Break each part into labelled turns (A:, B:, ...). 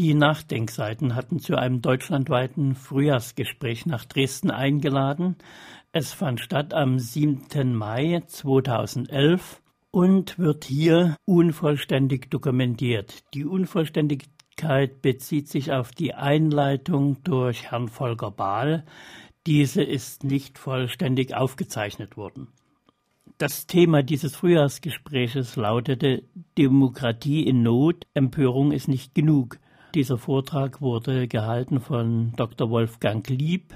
A: Die Nachdenkseiten hatten zu einem deutschlandweiten Frühjahrsgespräch nach Dresden eingeladen. Es fand statt am 7. Mai 2011 und wird hier unvollständig dokumentiert. Die Unvollständigkeit bezieht sich auf die Einleitung durch Herrn Volker Bahl. Diese ist nicht vollständig aufgezeichnet worden. Das Thema dieses Frühjahrsgespräches lautete Demokratie in Not, Empörung ist nicht genug. Dieser Vortrag wurde gehalten von Dr. Wolfgang Lieb,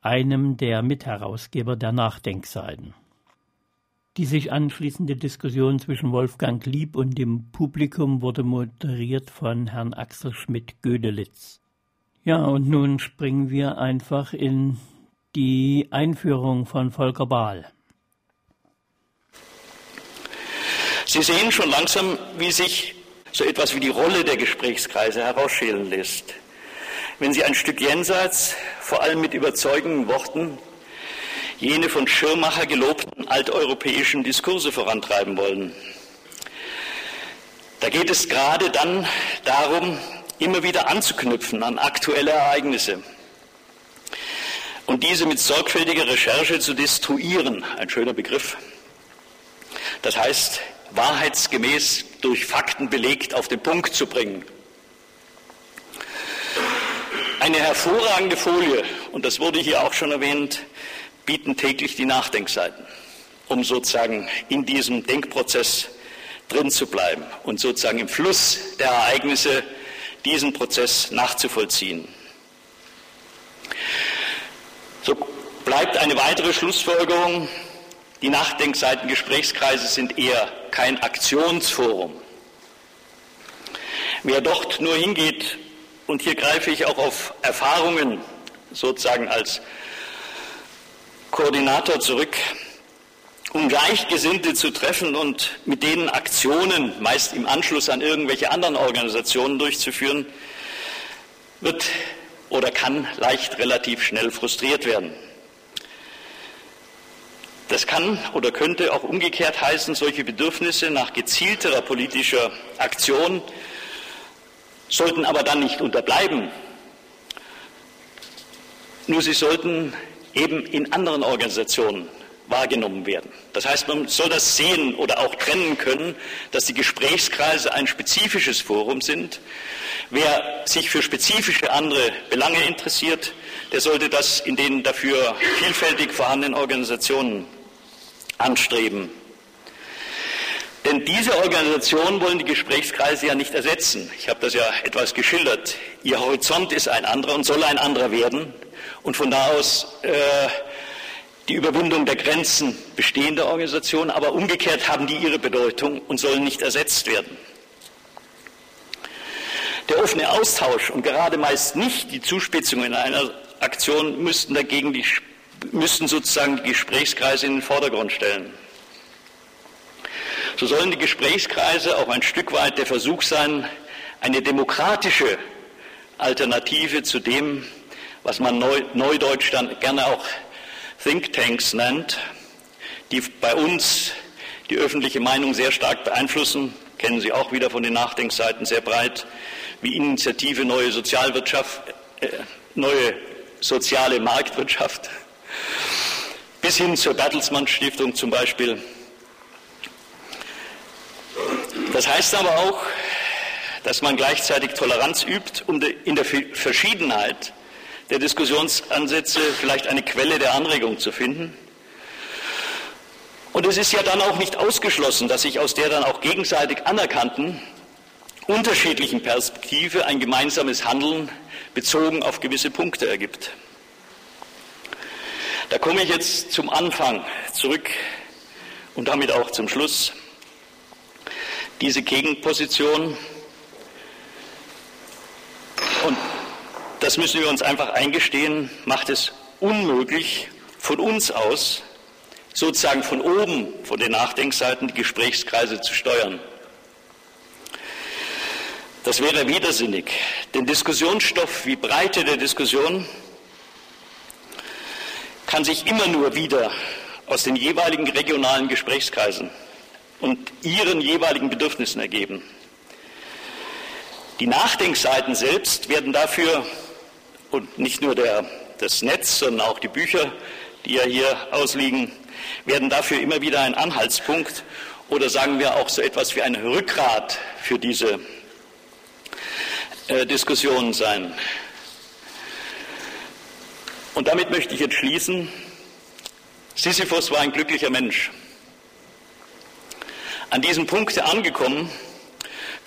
A: einem der Mitherausgeber der Nachdenkseiten. Die sich anschließende Diskussion zwischen Wolfgang Lieb und dem Publikum wurde moderiert von Herrn Axel Schmidt-Gödelitz. Ja, und nun springen wir einfach in die Einführung von Volker Bahl.
B: Sie sehen schon langsam, wie sich so etwas wie die Rolle der Gesprächskreise herausschälen lässt. Wenn Sie ein Stück jenseits, vor allem mit überzeugenden Worten, jene von Schirmacher gelobten alteuropäischen Diskurse vorantreiben wollen. Da geht es gerade dann darum, immer wieder anzuknüpfen an aktuelle Ereignisse und diese mit sorgfältiger Recherche zu destruieren, ein schöner Begriff. Das heißt, wahrheitsgemäß durch Fakten belegt auf den Punkt zu bringen. Eine hervorragende Folie, und das wurde hier auch schon erwähnt, bieten täglich die Nachdenkseiten, um sozusagen in diesem Denkprozess drin zu bleiben und sozusagen im Fluss der Ereignisse diesen Prozess nachzuvollziehen. So bleibt eine weitere Schlussfolgerung, die Nachdenkseiten Gesprächskreise sind eher kein Aktionsforum. Wer dort nur hingeht, und hier greife ich auch auf Erfahrungen sozusagen als Koordinator zurück, um Gleichgesinnte zu treffen und mit denen Aktionen, meist im Anschluss an irgendwelche anderen Organisationen durchzuführen, wird oder kann leicht relativ schnell frustriert werden. Das kann oder könnte auch umgekehrt heißen, solche Bedürfnisse nach gezielterer politischer Aktion sollten aber dann nicht unterbleiben. Nur sie sollten eben in anderen Organisationen wahrgenommen werden. Das heißt, man soll das sehen oder auch trennen können, dass die Gesprächskreise ein spezifisches Forum sind, Wer sich für spezifische andere Belange interessiert, der sollte das in den dafür vielfältig vorhandenen Organisationen anstreben. Denn diese Organisationen wollen die Gesprächskreise ja nicht ersetzen. Ich habe das ja etwas geschildert. Ihr Horizont ist ein anderer und soll ein anderer werden. Und von da aus äh, die Überwindung der Grenzen bestehender Organisationen, aber umgekehrt haben die ihre Bedeutung und sollen nicht ersetzt werden. Der offene Austausch und gerade meist nicht die Zuspitzung in einer Aktion müssten dagegen die, müssten sozusagen die Gesprächskreise in den Vordergrund stellen. So sollen die Gesprächskreise auch ein Stück weit der Versuch sein, eine demokratische Alternative zu dem, was man neudeutsch dann gerne auch Thinktanks nennt, die bei uns die öffentliche Meinung sehr stark beeinflussen, kennen Sie auch wieder von den Nachdenkseiten sehr breit, wie Initiative Neue Sozialwirtschaft, äh, neue soziale Marktwirtschaft, bis hin zur Bertelsmann Stiftung zum Beispiel. Das heißt aber auch, dass man gleichzeitig Toleranz übt, um in der Verschiedenheit der Diskussionsansätze vielleicht eine Quelle der Anregung zu finden. Und es ist ja dann auch nicht ausgeschlossen, dass sich aus der dann auch gegenseitig anerkannten unterschiedlichen Perspektive ein gemeinsames Handeln bezogen auf gewisse Punkte ergibt. Da komme ich jetzt zum Anfang zurück und damit auch zum Schluss. Diese Gegenposition, und das müssen wir uns einfach eingestehen, macht es unmöglich, von uns aus, sozusagen von oben, von den Nachdenkseiten, die Gesprächskreise zu steuern. Das wäre widersinnig. Denn Diskussionsstoff wie Breite der Diskussion kann sich immer nur wieder aus den jeweiligen regionalen Gesprächskreisen und ihren jeweiligen Bedürfnissen ergeben. Die Nachdenkseiten selbst werden dafür, und nicht nur der, das Netz, sondern auch die Bücher, die ja hier ausliegen, werden dafür immer wieder ein Anhaltspunkt oder sagen wir auch so etwas wie ein Rückgrat für diese äh, Diskussionen sein. Und damit möchte ich jetzt schließen. Sisyphus war ein glücklicher Mensch. An diesem Punkt angekommen,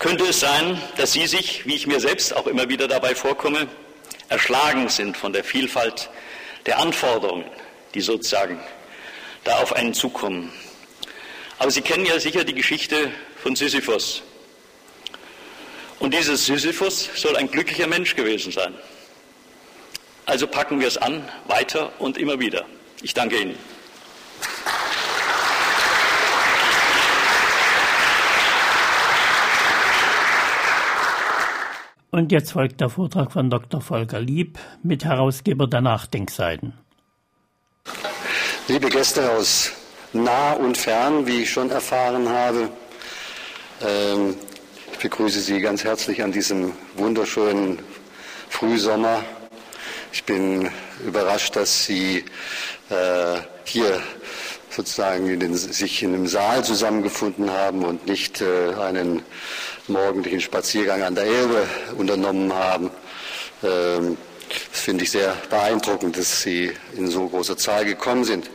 B: könnte es sein, dass Sie sich, wie ich mir selbst auch immer wieder dabei vorkomme, erschlagen sind von der Vielfalt der Anforderungen, die sozusagen da auf einen zukommen. Aber Sie kennen ja sicher die Geschichte von Sisyphus. Und dieser Sisyphus soll ein glücklicher Mensch gewesen sein. Also packen wir es an, weiter und immer wieder. Ich danke Ihnen.
A: Und jetzt folgt der Vortrag von Dr. Volker Lieb, Mitherausgeber der Nachdenkseiten.
C: Liebe Gäste aus nah und fern, wie ich schon erfahren habe, ähm, ich begrüße Sie ganz herzlich an diesem wunderschönen Frühsommer. Ich bin überrascht, dass Sie äh, hier sozusagen in den, sich in einem Saal zusammengefunden haben und nicht äh, einen morgendlichen Spaziergang an der Elbe unternommen haben. Ähm, das finde ich sehr beeindruckend, dass Sie in so großer Zahl gekommen sind.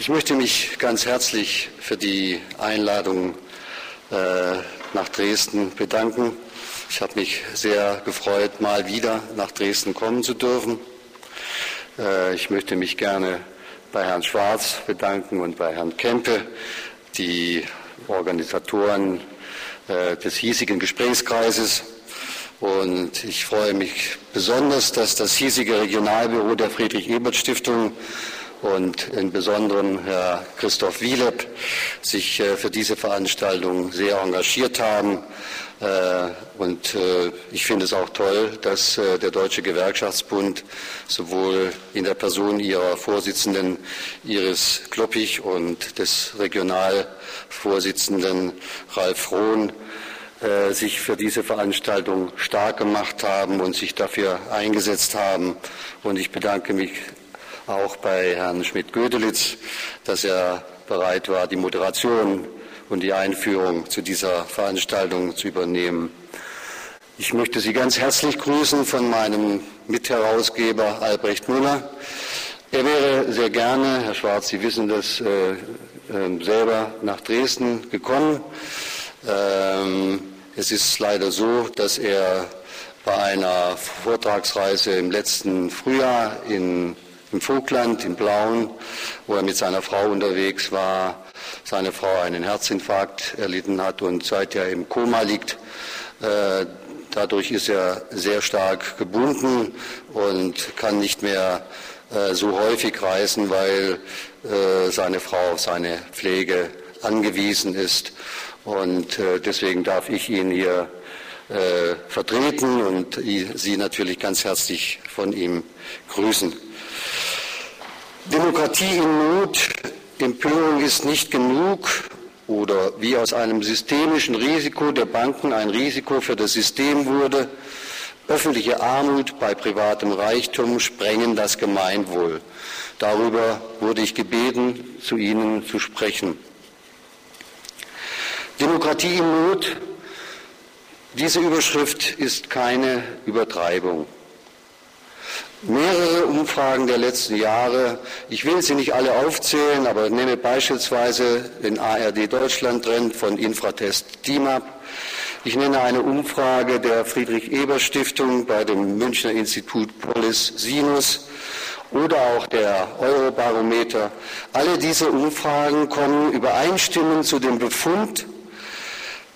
C: Ich möchte mich ganz herzlich für die Einladung äh, nach Dresden bedanken. Ich habe mich sehr gefreut, mal wieder nach Dresden kommen zu dürfen. Äh, ich möchte mich gerne bei Herrn Schwarz bedanken und bei Herrn Kempe, die Organisatoren äh, des hiesigen Gesprächskreises. Und ich freue mich besonders, dass das hiesige Regionalbüro der Friedrich-Ebert-Stiftung und im Besonderen Herr Christoph Wielep sich äh, für diese Veranstaltung sehr engagiert haben. Äh, und äh, ich finde es auch toll, dass der Deutsche Gewerkschaftsbund sowohl in der Person ihrer Vorsitzenden Iris Kloppich und des Regionalvorsitzenden Ralf Rohn sich für diese Veranstaltung stark gemacht haben und sich dafür eingesetzt haben. Und ich bedanke mich auch bei Herrn Schmidt-Gödelitz, dass er bereit war, die Moderation und die Einführung zu dieser Veranstaltung zu übernehmen. Ich möchte Sie ganz herzlich grüßen von meinem Mitherausgeber Albrecht Müller. Er wäre sehr gerne, Herr Schwarz, Sie wissen das, äh, äh, selber nach Dresden gekommen. Ähm, es ist leider so, dass er bei einer Vortragsreise im letzten Frühjahr in im Vogtland, in Blauen, wo er mit seiner Frau unterwegs war, seine Frau einen Herzinfarkt erlitten hat und seither im Koma liegt. Äh, dadurch ist er sehr stark gebunden und kann nicht mehr äh, so häufig reisen, weil äh, seine Frau auf seine Pflege angewiesen ist. Und deswegen darf ich ihn hier vertreten und Sie natürlich ganz herzlich von ihm grüßen. Demokratie in Not, Empörung ist nicht genug oder wie aus einem systemischen Risiko der Banken ein Risiko für das System wurde, öffentliche Armut bei privatem Reichtum sprengen das Gemeinwohl. Darüber wurde ich gebeten, zu Ihnen zu sprechen. Demokratie in Not, diese Überschrift ist keine Übertreibung. Mehrere Umfragen der letzten Jahre, ich will sie nicht alle aufzählen, aber nehme beispielsweise den ARD Deutschland Trend von Infratest DIMAP. Ich nenne eine Umfrage der Friedrich-Ebert-Stiftung bei dem Münchner Institut Polis Sinus oder auch der Eurobarometer. Alle diese Umfragen kommen übereinstimmend zu dem Befund,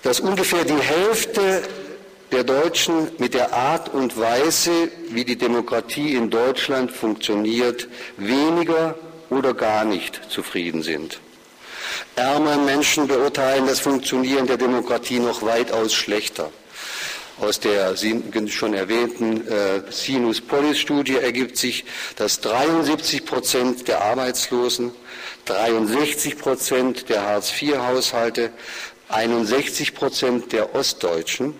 C: dass ungefähr die Hälfte der Deutschen mit der Art und Weise, wie die Demokratie in Deutschland funktioniert, weniger oder gar nicht zufrieden sind. Ärmere Menschen beurteilen das Funktionieren der Demokratie noch weitaus schlechter. Aus der schon erwähnten äh, Sinus Polis Studie ergibt sich, dass 73 Prozent der Arbeitslosen, 63 Prozent der Hartz-IV-Haushalte, 61 Prozent der Ostdeutschen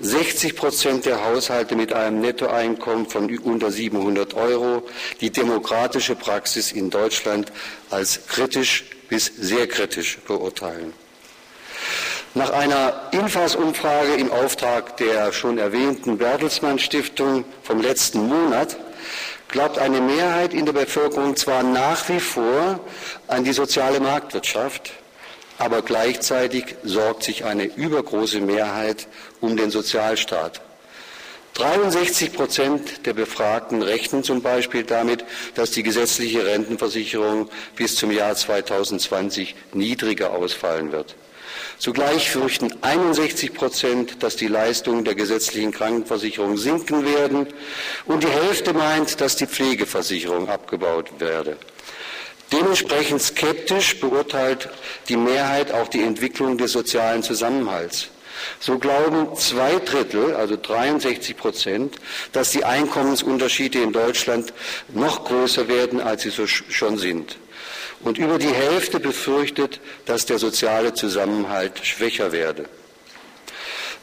C: 60 Prozent der Haushalte mit einem Nettoeinkommen von unter 700 Euro die demokratische Praxis in Deutschland als kritisch bis sehr kritisch beurteilen. Nach einer Infas-Umfrage im Auftrag der schon erwähnten Bertelsmann Stiftung vom letzten Monat glaubt eine Mehrheit in der Bevölkerung zwar nach wie vor an die soziale Marktwirtschaft, aber gleichzeitig sorgt sich eine übergroße Mehrheit um den Sozialstaat. 63 Prozent der Befragten rechnen zum Beispiel damit, dass die gesetzliche Rentenversicherung bis zum Jahr 2020 niedriger ausfallen wird. Zugleich fürchten 61 Prozent, dass die Leistungen der gesetzlichen Krankenversicherung sinken werden und die Hälfte meint, dass die Pflegeversicherung abgebaut werde. Dementsprechend skeptisch beurteilt die Mehrheit auch die Entwicklung des sozialen Zusammenhalts. So glauben zwei Drittel, also 63 Prozent, dass die Einkommensunterschiede in Deutschland noch größer werden, als sie so schon sind. Und über die Hälfte befürchtet, dass der soziale Zusammenhalt schwächer werde.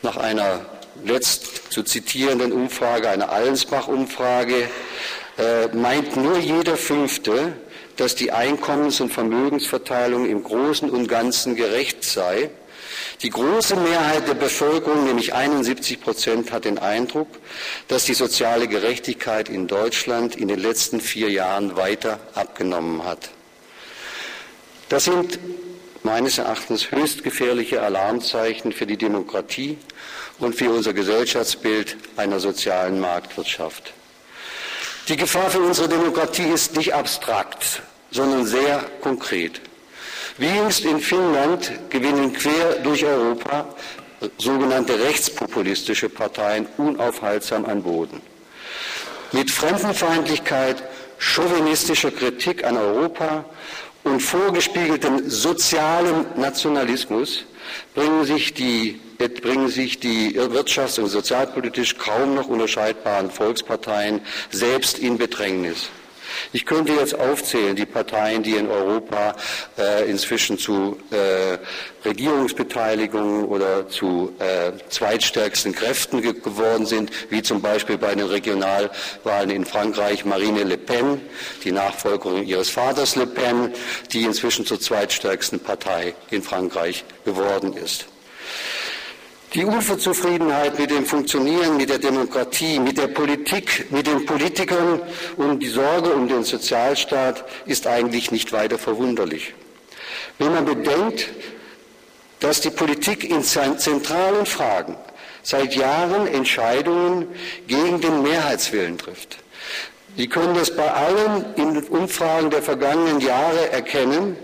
C: Nach einer letzt zu zitierenden Umfrage, einer Allensbach-Umfrage, äh, meint nur jeder Fünfte, dass die Einkommens- und Vermögensverteilung im Großen und Ganzen gerecht sei. Die große Mehrheit der Bevölkerung, nämlich 71 Prozent, hat den Eindruck, dass die soziale Gerechtigkeit in Deutschland in den letzten vier Jahren weiter abgenommen hat. Das sind meines Erachtens höchst gefährliche Alarmzeichen für die Demokratie und für unser Gesellschaftsbild einer sozialen Marktwirtschaft. Die Gefahr für unsere Demokratie ist nicht abstrakt, sondern sehr konkret. Wie jüngst in Finnland gewinnen quer durch Europa sogenannte rechtspopulistische Parteien unaufhaltsam an Boden. Mit Fremdenfeindlichkeit, chauvinistischer Kritik an Europa und vorgespiegeltem sozialem Nationalismus bringen sich die, bringen sich die wirtschafts- und sozialpolitisch kaum noch unterscheidbaren Volksparteien selbst in Bedrängnis. Ich könnte jetzt aufzählen, die Parteien, die in Europa äh, inzwischen zu äh, Regierungsbeteiligungen oder zu äh, zweitstärksten Kräften ge geworden sind, wie zum Beispiel bei den Regionalwahlen in Frankreich Marine Le Pen, die Nachfolgerin ihres Vaters Le Pen, die inzwischen zur zweitstärksten Partei in Frankreich geworden ist. Die Unzufriedenheit mit dem Funktionieren, mit der Demokratie, mit der Politik, mit den Politikern und die Sorge um den Sozialstaat ist eigentlich nicht weiter verwunderlich. Wenn man bedenkt, dass die Politik in zentralen Fragen seit Jahren Entscheidungen gegen den Mehrheitswillen trifft. Sie können das bei allen Umfragen der vergangenen Jahre erkennen,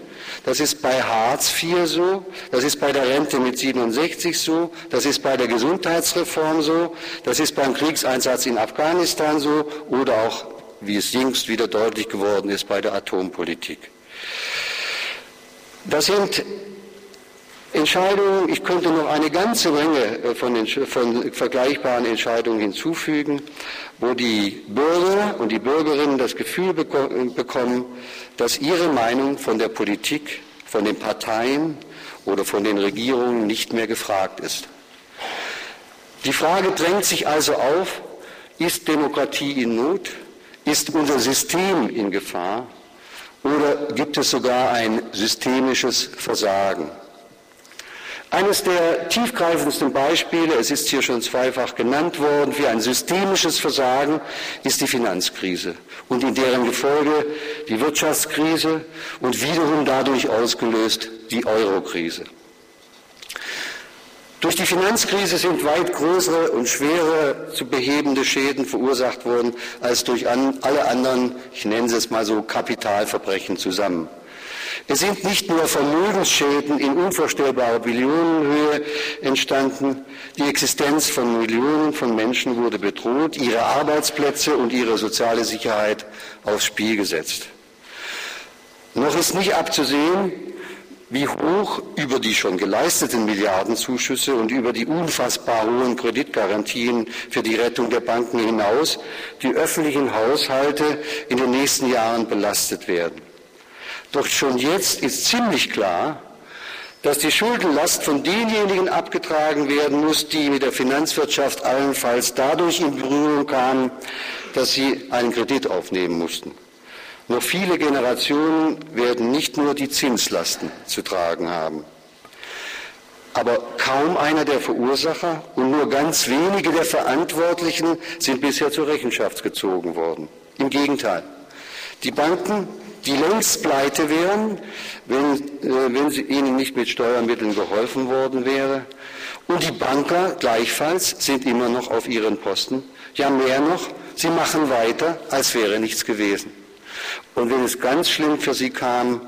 C: das ist bei Hartz IV so, das ist bei der Rente mit 67 so, das ist bei der Gesundheitsreform so, das ist beim Kriegseinsatz in Afghanistan so oder auch, wie es jüngst wieder deutlich geworden ist, bei der Atompolitik. Das sind Entscheidungen, ich könnte noch eine ganze Menge äh, von, den, von vergleichbaren Entscheidungen hinzufügen, wo die Bürger und die Bürgerinnen das Gefühl bekommen, dass ihre Meinung von der Politik, von den Parteien oder von den Regierungen nicht mehr gefragt ist. Die Frage drängt sich also auf, ist Demokratie in Not? Ist unser System in Gefahr? Oder gibt es sogar ein systemisches Versagen? Eines der tiefgreifendsten Beispiele, es ist hier schon zweifach genannt worden, für ein systemisches Versagen ist die Finanzkrise und in deren Gefolge die Wirtschaftskrise und wiederum dadurch ausgelöst die Eurokrise. Durch die Finanzkrise sind weit größere und schwere zu behebende Schäden verursacht worden als durch alle anderen, ich nenne es mal so, Kapitalverbrechen zusammen. Es sind nicht nur Vermögensschäden in unvorstellbarer Billionenhöhe entstanden, die Existenz von Millionen von Menschen wurde bedroht, ihre Arbeitsplätze und ihre soziale Sicherheit aufs Spiel gesetzt. Noch ist nicht abzusehen, wie hoch über die schon geleisteten Milliardenzuschüsse und über die unfassbar hohen Kreditgarantien für die Rettung der Banken hinaus die öffentlichen Haushalte in den nächsten Jahren belastet werden. Doch schon jetzt ist ziemlich klar, dass die Schuldenlast von denjenigen abgetragen werden muss, die mit der Finanzwirtschaft allenfalls dadurch in Berührung kamen, dass sie einen Kredit aufnehmen mussten. Noch viele Generationen werden nicht nur die Zinslasten zu tragen haben. Aber kaum einer der Verursacher und nur ganz wenige der Verantwortlichen sind bisher zur Rechenschaft gezogen worden. Im Gegenteil. Die Banken, die längst pleite wären, wenn, äh, wenn sie, ihnen nicht mit Steuermitteln geholfen worden wäre. Und die Banker gleichfalls sind immer noch auf ihren Posten. Ja, mehr noch, sie machen weiter, als wäre nichts gewesen. Und wenn es ganz schlimm für sie kam,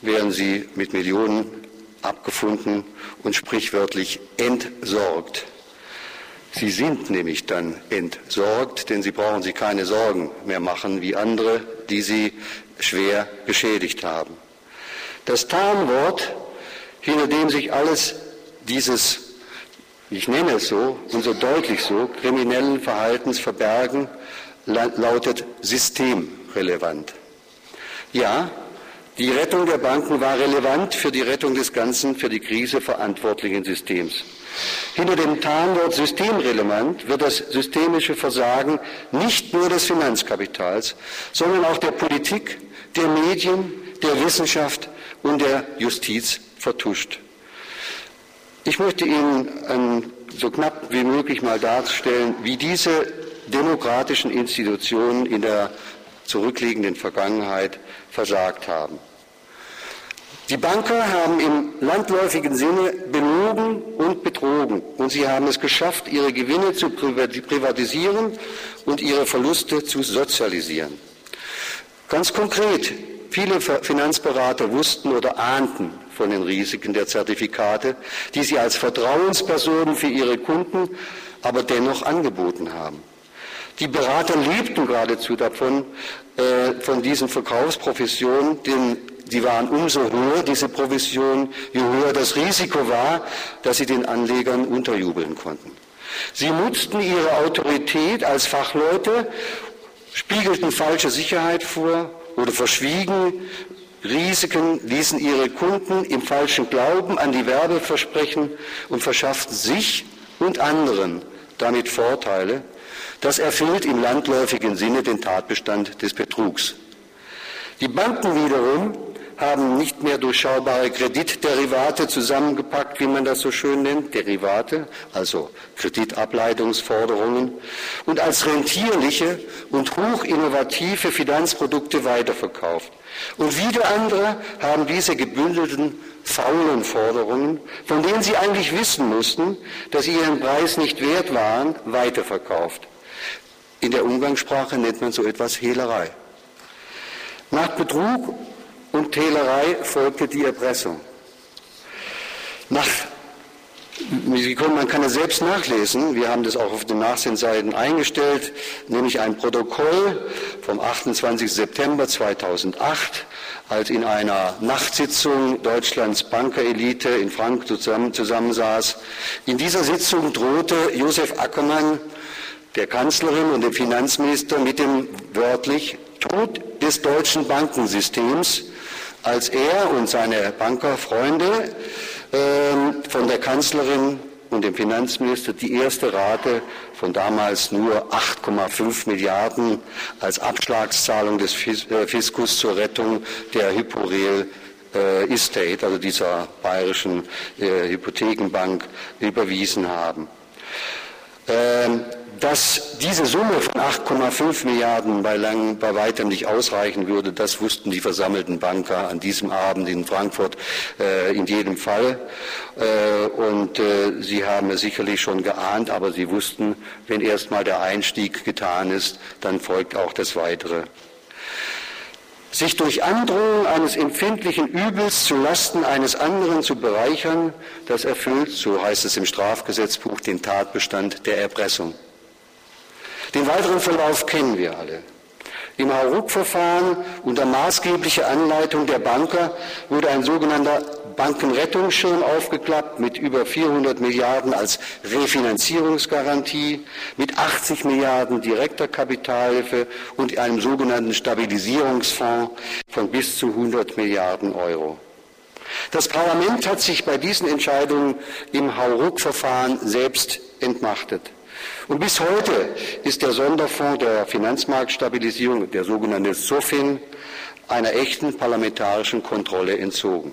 C: wären sie mit Millionen abgefunden und sprichwörtlich entsorgt. Sie sind nämlich dann entsorgt, denn sie brauchen sich keine Sorgen mehr machen wie andere, die sie schwer geschädigt haben. Das Tarnwort, hinter dem sich alles dieses, ich nenne es so und so deutlich so, kriminellen Verhaltens verbergen, lautet systemrelevant. Ja, die Rettung der Banken war relevant für die Rettung des ganzen für die Krise verantwortlichen Systems. Hinter dem Tarnwort systemrelevant wird das systemische Versagen nicht nur des Finanzkapitals, sondern auch der Politik, der Medien, der Wissenschaft und der Justiz vertuscht. Ich möchte Ihnen so knapp wie möglich mal darstellen, wie diese demokratischen Institutionen in der zurückliegenden Vergangenheit versagt haben. Die Banker haben im landläufigen Sinne belogen und betrogen und sie haben es geschafft, ihre Gewinne zu privatisieren und ihre Verluste zu sozialisieren. Ganz konkret, viele Finanzberater wussten oder ahnten von den Risiken der Zertifikate, die sie als Vertrauenspersonen für ihre Kunden aber dennoch angeboten haben. Die Berater lebten geradezu davon, äh, von diesen Verkaufsprofessionen, denn die waren umso höher, diese Provision, je höher das Risiko war, dass sie den Anlegern unterjubeln konnten. Sie nutzten ihre Autorität als Fachleute, spiegelten falsche Sicherheit vor oder verschwiegen Risiken, ließen ihre Kunden im falschen Glauben an die Werbeversprechen und verschafften sich und anderen damit Vorteile, das erfüllt im landläufigen Sinne den Tatbestand des Betrugs. Die Banken wiederum haben nicht mehr durchschaubare Kreditderivate zusammengepackt, wie man das so schön nennt, Derivate, also Kreditableitungsforderungen, und als rentierliche und hochinnovative Finanzprodukte weiterverkauft. Und wieder andere haben diese gebündelten faulen Forderungen, von denen sie eigentlich wissen mussten, dass sie ihren Preis nicht wert waren, weiterverkauft. In der Umgangssprache nennt man so etwas Hehlerei. Nach Betrug und Hehlerei folgte die Erpressung. Nach, man kann es selbst nachlesen, wir haben das auch auf den Nachsinnseiten eingestellt, nämlich ein Protokoll vom 28. September 2008, als in einer Nachtsitzung Deutschlands Bankerelite in Frankfurt zusammensaß. In dieser Sitzung drohte Josef Ackermann der Kanzlerin und dem Finanzminister mit dem wörtlich Tod des deutschen Bankensystems, als er und seine Bankerfreunde äh, von der Kanzlerin und dem Finanzminister die erste Rate von damals nur 8,5 Milliarden als Abschlagszahlung des äh, Fiskus zur Rettung der Hyporel äh, Estate, also dieser bayerischen äh, Hypothekenbank, überwiesen haben. Dass diese Summe von 8,5 Milliarden bei, lang, bei weitem nicht ausreichen würde, das wussten die versammelten Banker an diesem Abend in Frankfurt äh, in jedem Fall. Äh, und äh, sie haben es sicherlich schon geahnt, aber sie wussten, wenn erstmal der Einstieg getan ist, dann folgt auch das Weitere. Sich durch Androhung eines empfindlichen Übels zu Lasten eines anderen zu bereichern, das erfüllt, so heißt es im Strafgesetzbuch, den Tatbestand der Erpressung. Den weiteren Verlauf kennen wir alle. Im Hauruck-Verfahren unter maßgeblicher Anleitung der Banker wurde ein sogenannter Bankenrettungsschirm aufgeklappt mit über 400 Milliarden als Refinanzierungsgarantie, mit 80 Milliarden direkter Kapitalhilfe und einem sogenannten Stabilisierungsfonds von bis zu 100 Milliarden Euro. Das Parlament hat sich bei diesen Entscheidungen im Hauruck-Verfahren selbst entmachtet. Und bis heute ist der Sonderfonds der Finanzmarktstabilisierung, der sogenannte SOFIN, einer echten parlamentarischen Kontrolle entzogen.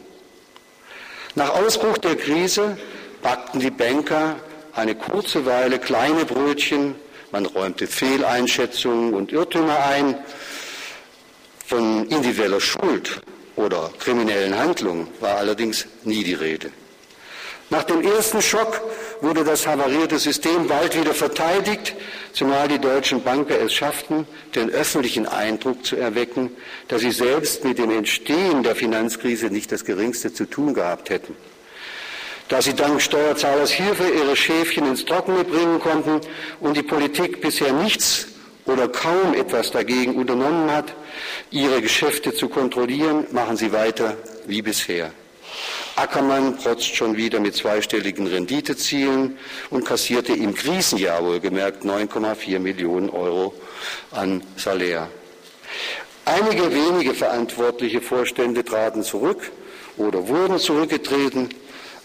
C: Nach Ausbruch der Krise backten die Banker eine kurze Weile kleine Brötchen, man räumte Fehleinschätzungen und Irrtümer ein. Von individueller Schuld oder kriminellen Handlungen war allerdings nie die Rede. Nach dem ersten Schock wurde das havarierte System bald wieder verteidigt, zumal die deutschen Banker es schafften, den öffentlichen Eindruck zu erwecken, dass sie selbst mit dem Entstehen der Finanzkrise nicht das Geringste zu tun gehabt hätten. Da sie dank Steuerzahlers Hilfe ihre Schäfchen ins Trockene bringen konnten und die Politik bisher nichts oder kaum etwas dagegen unternommen hat, ihre Geschäfte zu kontrollieren, machen sie weiter wie bisher. Ackermann protzt schon wieder mit zweistelligen Renditezielen und kassierte im Krisenjahr wohlgemerkt 9,4 Millionen Euro an Salär. Einige wenige verantwortliche Vorstände traten zurück oder wurden zurückgetreten,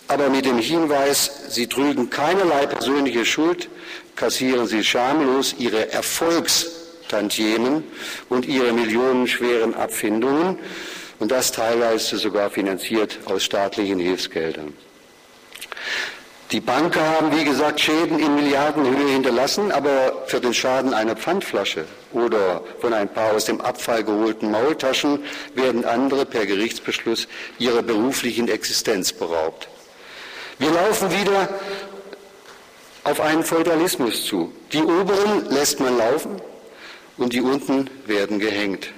C: aber mit dem Hinweis, sie trügen keinerlei persönliche Schuld, kassieren sie schamlos ihre Erfolgstantiemen und ihre millionenschweren Abfindungen und das teilweise sogar finanziert aus staatlichen Hilfsgeldern. Die Banker haben, wie gesagt, Schäden in Milliardenhöhe hinterlassen, aber für den Schaden einer Pfandflasche oder von ein paar aus dem Abfall geholten Maultaschen werden andere per Gerichtsbeschluss ihrer beruflichen Existenz beraubt. Wir laufen wieder auf einen Feudalismus zu. Die Oberen lässt man laufen und die unten werden gehängt.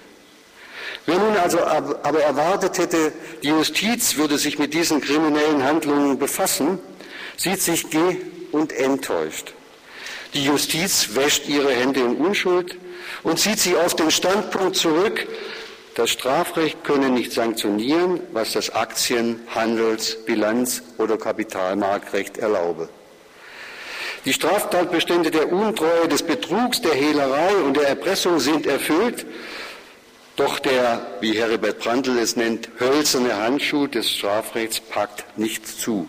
C: Wer nun also aber erwartet hätte, die Justiz würde sich mit diesen kriminellen Handlungen befassen, sieht sich ge- und enttäuscht. Die Justiz wäscht ihre Hände in Unschuld und zieht sich auf den Standpunkt zurück, das Strafrecht könne nicht sanktionieren, was das Aktien-, Handels-, Bilanz- oder Kapitalmarktrecht erlaube. Die Straftatbestände der Untreue, des Betrugs, der Hehlerei und der Erpressung sind erfüllt doch der, wie Heribert Brandl es nennt, hölzerne Handschuh des Strafrechts packt nicht zu.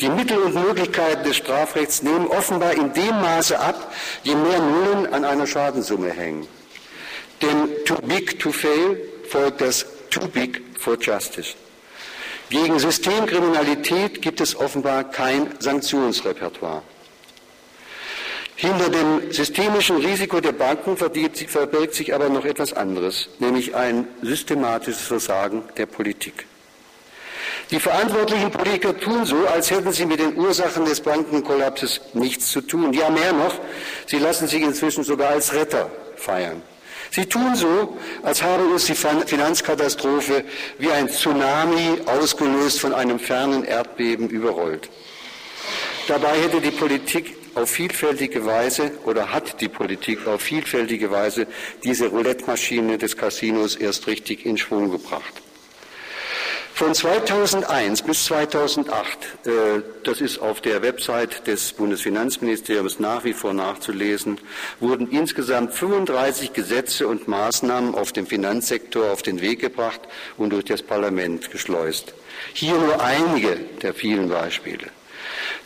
C: Die Mittel und Möglichkeiten des Strafrechts nehmen offenbar in dem Maße ab, je mehr Nullen an einer Schadensumme hängen. Dem too big to fail folgt das too big for justice. Gegen Systemkriminalität gibt es offenbar kein Sanktionsrepertoire. Hinter dem systemischen Risiko der Banken verbirgt sich aber noch etwas anderes, nämlich ein systematisches Versagen der Politik. Die verantwortlichen Politiker tun so, als hätten sie mit den Ursachen des Bankenkollapses nichts zu tun. Ja, mehr noch, sie lassen sich inzwischen sogar als Retter feiern. Sie tun so, als habe uns die Finanzkatastrophe wie ein Tsunami ausgelöst von einem fernen Erdbeben überrollt. Dabei hätte die Politik auf vielfältige Weise oder hat die Politik auf vielfältige Weise diese Roulette-Maschine des Casinos erst richtig in Schwung gebracht. Von 2001 bis 2008, äh, das ist auf der Website des Bundesfinanzministeriums nach wie vor nachzulesen, wurden insgesamt 35 Gesetze und Maßnahmen auf dem Finanzsektor auf den Weg gebracht und durch das Parlament geschleust. Hier nur einige der vielen Beispiele.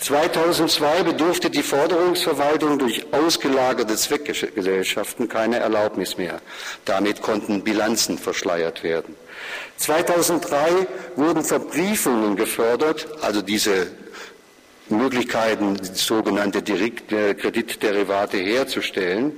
C: 2002 bedurfte die Forderungsverwaltung durch ausgelagerte Zweckgesellschaften keine Erlaubnis mehr. Damit konnten Bilanzen verschleiert werden. 2003 wurden Verbriefungen gefördert, also diese Möglichkeiten, sogenannte Kreditderivate herzustellen.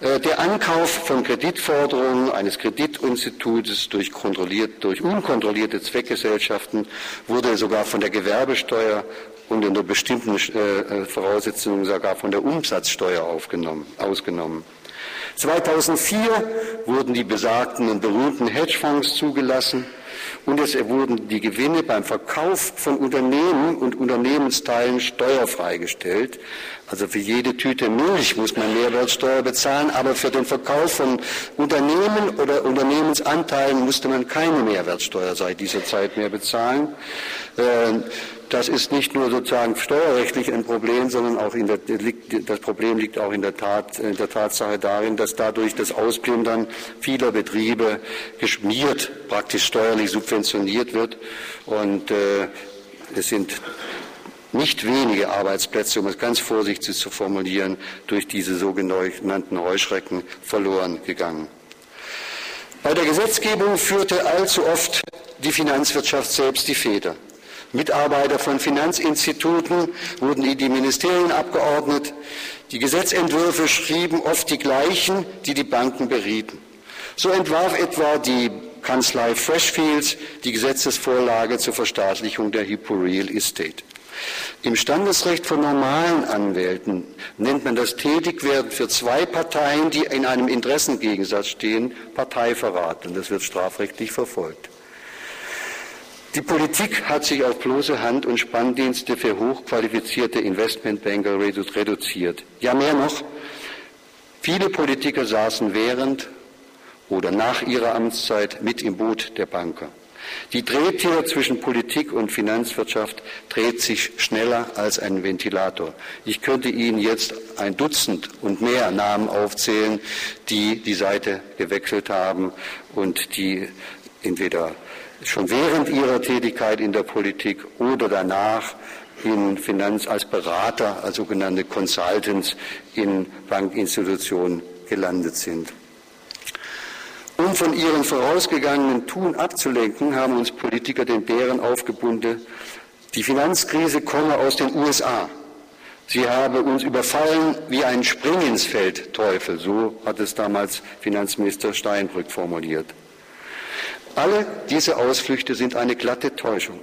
C: Äh, der Ankauf von Kreditforderungen eines Kreditinstitutes durch, kontrolliert, durch unkontrollierte Zweckgesellschaften wurde sogar von der Gewerbesteuer und unter bestimmten äh, Voraussetzungen sogar von der Umsatzsteuer ausgenommen. 2004 wurden die besagten und berühmten Hedgefonds zugelassen und es wurden die Gewinne beim Verkauf von Unternehmen und Unternehmensteilen steuerfrei gestellt. Also für jede Tüte Milch muss man Mehrwertsteuer bezahlen, aber für den Verkauf von Unternehmen oder Unternehmensanteilen musste man keine Mehrwertsteuer seit dieser Zeit mehr bezahlen. Das ist nicht nur sozusagen steuerrechtlich ein Problem, sondern auch der, das Problem liegt auch in der, Tat, in der Tatsache darin, dass dadurch das Ausplündern vieler Betriebe geschmiert, praktisch steuerlich subventioniert wird. Und äh, es sind nicht wenige Arbeitsplätze, um es ganz vorsichtig zu formulieren, durch diese sogenannten Heuschrecken verloren gegangen. Bei der Gesetzgebung führte allzu oft die Finanzwirtschaft selbst die Feder. Mitarbeiter von Finanzinstituten wurden in die Ministerien abgeordnet. Die Gesetzentwürfe schrieben oft die gleichen, die die Banken berieten. So entwarf etwa die Kanzlei Freshfields die Gesetzesvorlage zur Verstaatlichung der Hypo Real Estate. Im Standesrecht von normalen Anwälten nennt man das Tätigwerden für zwei Parteien, die in einem Interessengegensatz stehen, Parteiverrat. Und das wird strafrechtlich verfolgt. Die Politik hat sich auf bloße Hand- und Spanndienste für hochqualifizierte Investmentbanker reduziert. Ja, mehr noch. Viele Politiker saßen während oder nach ihrer Amtszeit mit im Boot der Banker. Die Drehtür zwischen Politik und Finanzwirtschaft dreht sich schneller als ein Ventilator. Ich könnte Ihnen jetzt ein Dutzend und mehr Namen aufzählen, die die Seite gewechselt haben und die entweder schon während ihrer Tätigkeit in der Politik oder danach in Finanz als Berater, als sogenannte Consultants in Bankinstitutionen gelandet sind. Um von ihrem vorausgegangenen Tun abzulenken, haben uns Politiker den Bären aufgebunden, die Finanzkrise komme aus den USA. Sie habe uns überfallen wie ein Springinsfeld-Teufel, so hat es damals Finanzminister Steinbrück formuliert. Alle diese Ausflüchte sind eine glatte Täuschung.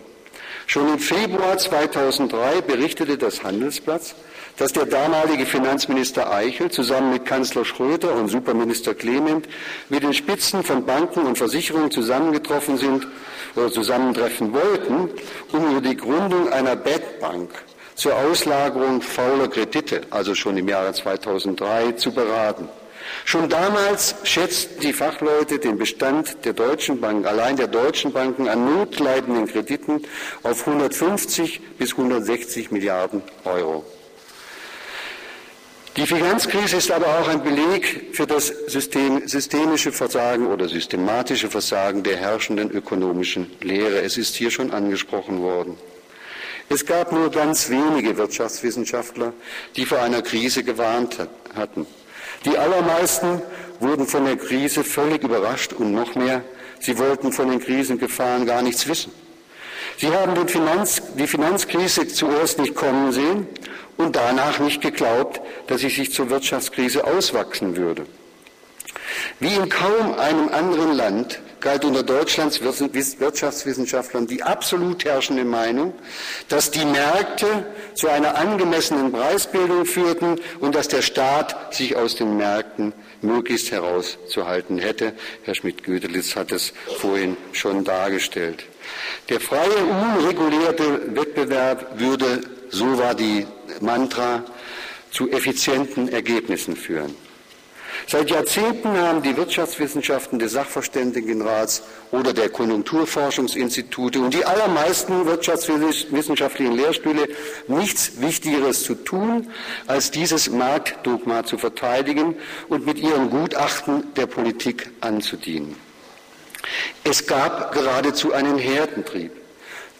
C: Schon im Februar 2003 berichtete das Handelsblatt, dass der damalige Finanzminister Eichel zusammen mit Kanzler Schröder und Superminister Clement mit den Spitzen von Banken und Versicherungen zusammengetroffen sind oder zusammentreffen wollten, um über die Gründung einer Bad Bank zur Auslagerung fauler Kredite, also schon im Jahre 2003, zu beraten. Schon damals schätzten die Fachleute den Bestand der deutschen Banken, allein der deutschen Banken an notleidenden Krediten auf 150 bis 160 Milliarden Euro. Die Finanzkrise ist aber auch ein Beleg für das System, systemische Versagen oder systematische Versagen der herrschenden ökonomischen Lehre. Es ist hier schon angesprochen worden. Es gab nur ganz wenige Wirtschaftswissenschaftler, die vor einer Krise gewarnt hatten. Die allermeisten wurden von der Krise völlig überrascht und noch mehr, sie wollten von den Krisengefahren gar nichts wissen. Sie haben Finanz, die Finanzkrise zuerst nicht kommen sehen und danach nicht geglaubt, dass sie sich zur Wirtschaftskrise auswachsen würde. Wie in kaum einem anderen Land galt unter Deutschlands Wirtschaftswissenschaftlern die absolut herrschende Meinung, dass die Märkte zu einer angemessenen Preisbildung führten und dass der Staat sich aus den Märkten möglichst herauszuhalten hätte. Herr Schmidt-Gödelitz hat es vorhin schon dargestellt. Der freie, unregulierte Wettbewerb würde, so war die Mantra, zu effizienten Ergebnissen führen. Seit Jahrzehnten haben die Wirtschaftswissenschaften des Sachverständigenrats oder der Konjunkturforschungsinstitute und die allermeisten wirtschaftswissenschaftlichen Lehrstühle nichts Wichtigeres zu tun, als dieses Marktdogma zu verteidigen und mit ihren Gutachten der Politik anzudienen. Es gab geradezu einen Herdentrieb.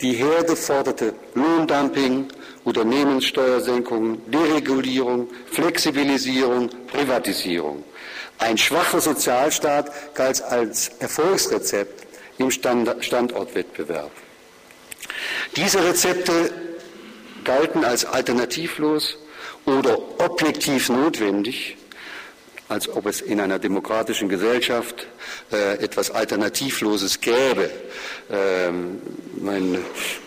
C: Die Herde forderte Lohndumping, Unternehmenssteuersenkungen, Deregulierung, Flexibilisierung, Privatisierung. Ein schwacher Sozialstaat galt als Erfolgsrezept im Standortwettbewerb. Diese Rezepte galten als alternativlos oder objektiv notwendig als ob es in einer demokratischen Gesellschaft äh, etwas Alternativloses gäbe. Ähm, mein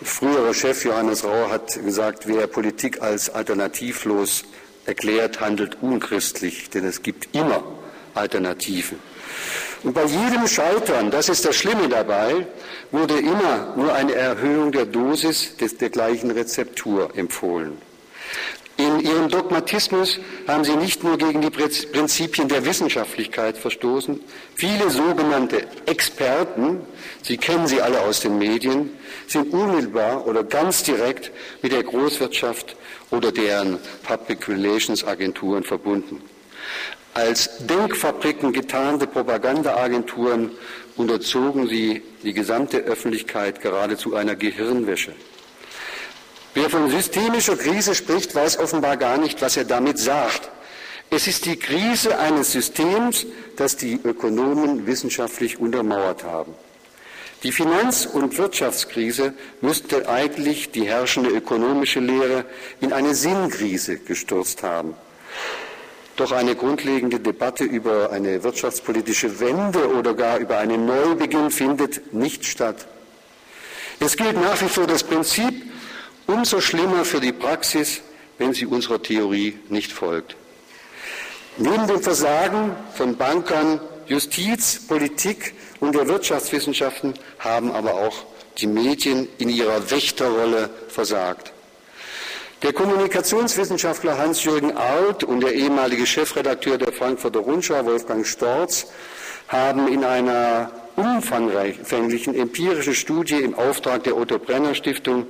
C: früherer Chef Johannes Rau hat gesagt, wer Politik als alternativlos erklärt, handelt unchristlich, denn es gibt immer Alternativen. Und bei jedem Scheitern, das ist das Schlimme dabei, wurde immer nur eine Erhöhung der Dosis des, der gleichen Rezeptur empfohlen. In ihrem Dogmatismus haben sie nicht nur gegen die Prinzipien der Wissenschaftlichkeit verstoßen, viele sogenannte Experten, Sie kennen sie alle aus den Medien, sind unmittelbar oder ganz direkt mit der Großwirtschaft oder deren Public Relations Agenturen verbunden. Als Denkfabriken getarnte Propagandaagenturen unterzogen sie die gesamte Öffentlichkeit geradezu einer Gehirnwäsche. Wer von systemischer Krise spricht, weiß offenbar gar nicht, was er damit sagt. Es ist die Krise eines Systems, das die Ökonomen wissenschaftlich untermauert haben. Die Finanz- und Wirtschaftskrise müsste eigentlich die herrschende ökonomische Lehre in eine Sinnkrise gestürzt haben. Doch eine grundlegende Debatte über eine wirtschaftspolitische Wende oder gar über einen Neubeginn findet nicht statt. Es gilt nach wie vor das Prinzip, Umso schlimmer für die Praxis, wenn sie unserer Theorie nicht folgt. Neben dem Versagen von Bankern, Justiz, Politik und der Wirtschaftswissenschaften haben aber auch die Medien in ihrer Wächterrolle versagt. Der Kommunikationswissenschaftler Hans-Jürgen Arlt und der ehemalige Chefredakteur der Frankfurter Rundschau Wolfgang Storz haben in einer umfangreichen empirischen Studie im Auftrag der Otto Brenner Stiftung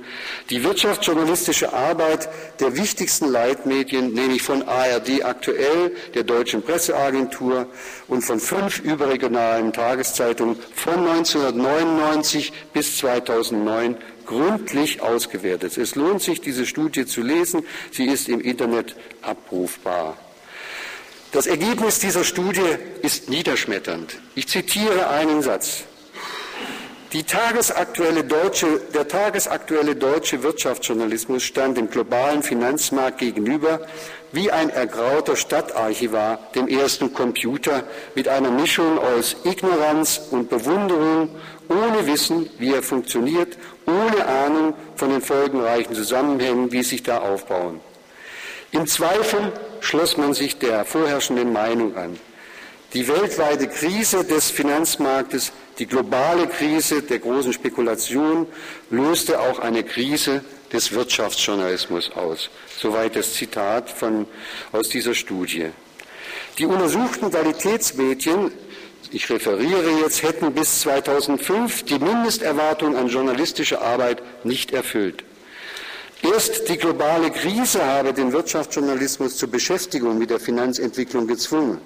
C: die wirtschaftsjournalistische Arbeit der wichtigsten Leitmedien, nämlich von ARD aktuell, der Deutschen Presseagentur und von fünf überregionalen Tageszeitungen von 1999 bis 2009 gründlich ausgewertet. Es lohnt sich, diese Studie zu lesen. Sie ist im Internet abrufbar. Das Ergebnis dieser Studie ist niederschmetternd. Ich zitiere einen Satz. Tagesaktuelle deutsche, der tagesaktuelle deutsche Wirtschaftsjournalismus stand dem globalen Finanzmarkt gegenüber wie ein ergrauter Stadtarchivar dem ersten Computer mit einer Mischung aus Ignoranz und Bewunderung, ohne Wissen, wie er funktioniert, ohne Ahnung von den folgenreichen Zusammenhängen, wie sich da aufbauen. Im Zweifel schloss man sich der vorherrschenden Meinung an. Die weltweite Krise des Finanzmarktes, die globale Krise der großen Spekulation löste auch eine Krise des Wirtschaftsjournalismus aus. Soweit das Zitat von, aus dieser Studie. Die untersuchten Qualitätsmedien, ich referiere jetzt, hätten bis 2005 die Mindesterwartung an journalistische Arbeit nicht erfüllt. Erst die globale Krise habe den Wirtschaftsjournalismus zur Beschäftigung mit der Finanzentwicklung gezwungen.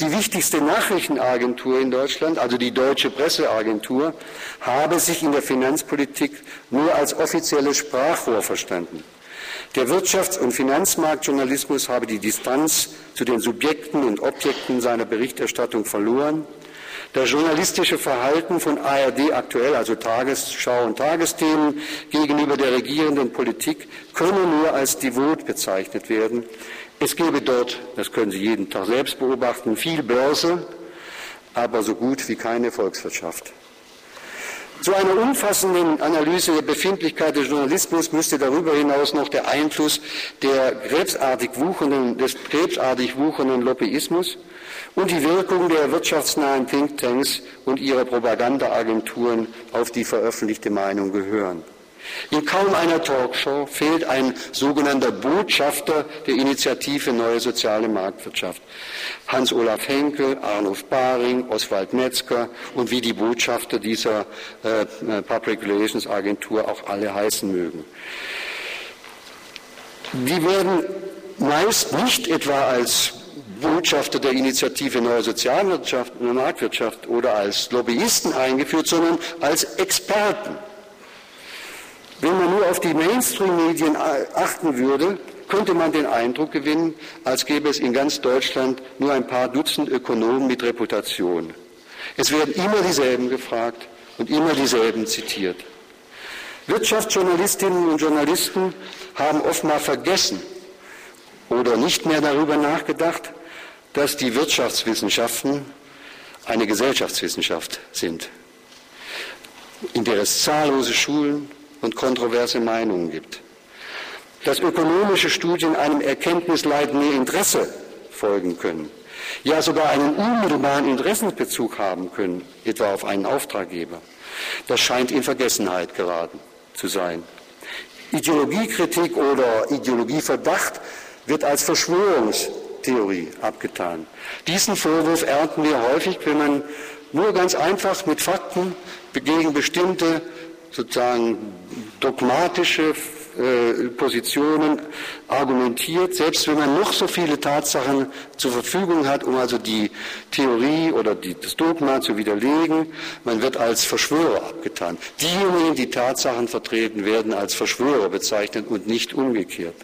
C: Die wichtigste Nachrichtenagentur in Deutschland, also die Deutsche Presseagentur, habe sich in der Finanzpolitik nur als offizielles Sprachrohr verstanden. Der Wirtschafts- und Finanzmarktjournalismus habe die Distanz zu den Subjekten und Objekten seiner Berichterstattung verloren das journalistische Verhalten von ARD aktuell, also Tagesschau und Tagesthemen gegenüber der regierenden Politik, könne nur als devot bezeichnet werden. Es gebe dort, das können Sie jeden Tag selbst beobachten, viel Börse, aber so gut wie keine Volkswirtschaft. Zu einer umfassenden Analyse der Befindlichkeit des Journalismus müsste darüber hinaus noch der Einfluss der krebsartig wuchernden, des krebsartig wuchernden Lobbyismus und die Wirkung der wirtschaftsnahen Thinktanks und ihrer Propagandaagenturen auf die veröffentlichte Meinung gehören. In kaum einer Talkshow fehlt ein sogenannter Botschafter der Initiative Neue Soziale Marktwirtschaft. Hans-Olaf Henkel, Arnulf Baring, Oswald Metzger und wie die Botschafter dieser äh, Public Relations Agentur auch alle heißen mögen. Die werden meist nicht etwa als Botschafter der Initiative Neue Sozialwirtschaft und Marktwirtschaft oder als Lobbyisten eingeführt, sondern als Experten. Wenn man nur auf die Mainstream-Medien achten würde, könnte man den Eindruck gewinnen, als gäbe es in ganz Deutschland nur ein paar Dutzend Ökonomen mit Reputation. Es werden immer dieselben gefragt und immer dieselben zitiert. Wirtschaftsjournalistinnen und Journalisten haben oftmals vergessen oder nicht mehr darüber nachgedacht, dass die Wirtschaftswissenschaften eine Gesellschaftswissenschaft sind, in der es zahllose Schulen und kontroverse Meinungen gibt. Dass ökonomische Studien einem erkenntnisleitenden Interesse folgen können, ja sogar einen unmittelbaren Interessensbezug haben können, etwa auf einen Auftraggeber. Das scheint in Vergessenheit geraten zu sein. Ideologiekritik oder Ideologieverdacht wird als Verschwörungstheorie abgetan. Diesen Vorwurf ernten wir häufig, wenn man nur ganz einfach mit Fakten gegen bestimmte sozusagen dogmatische äh, Positionen argumentiert, selbst wenn man noch so viele Tatsachen zur Verfügung hat, um also die Theorie oder die, das Dogma zu widerlegen, man wird als Verschwörer abgetan. Diejenigen, die Tatsachen vertreten, werden als Verschwörer bezeichnet und nicht umgekehrt.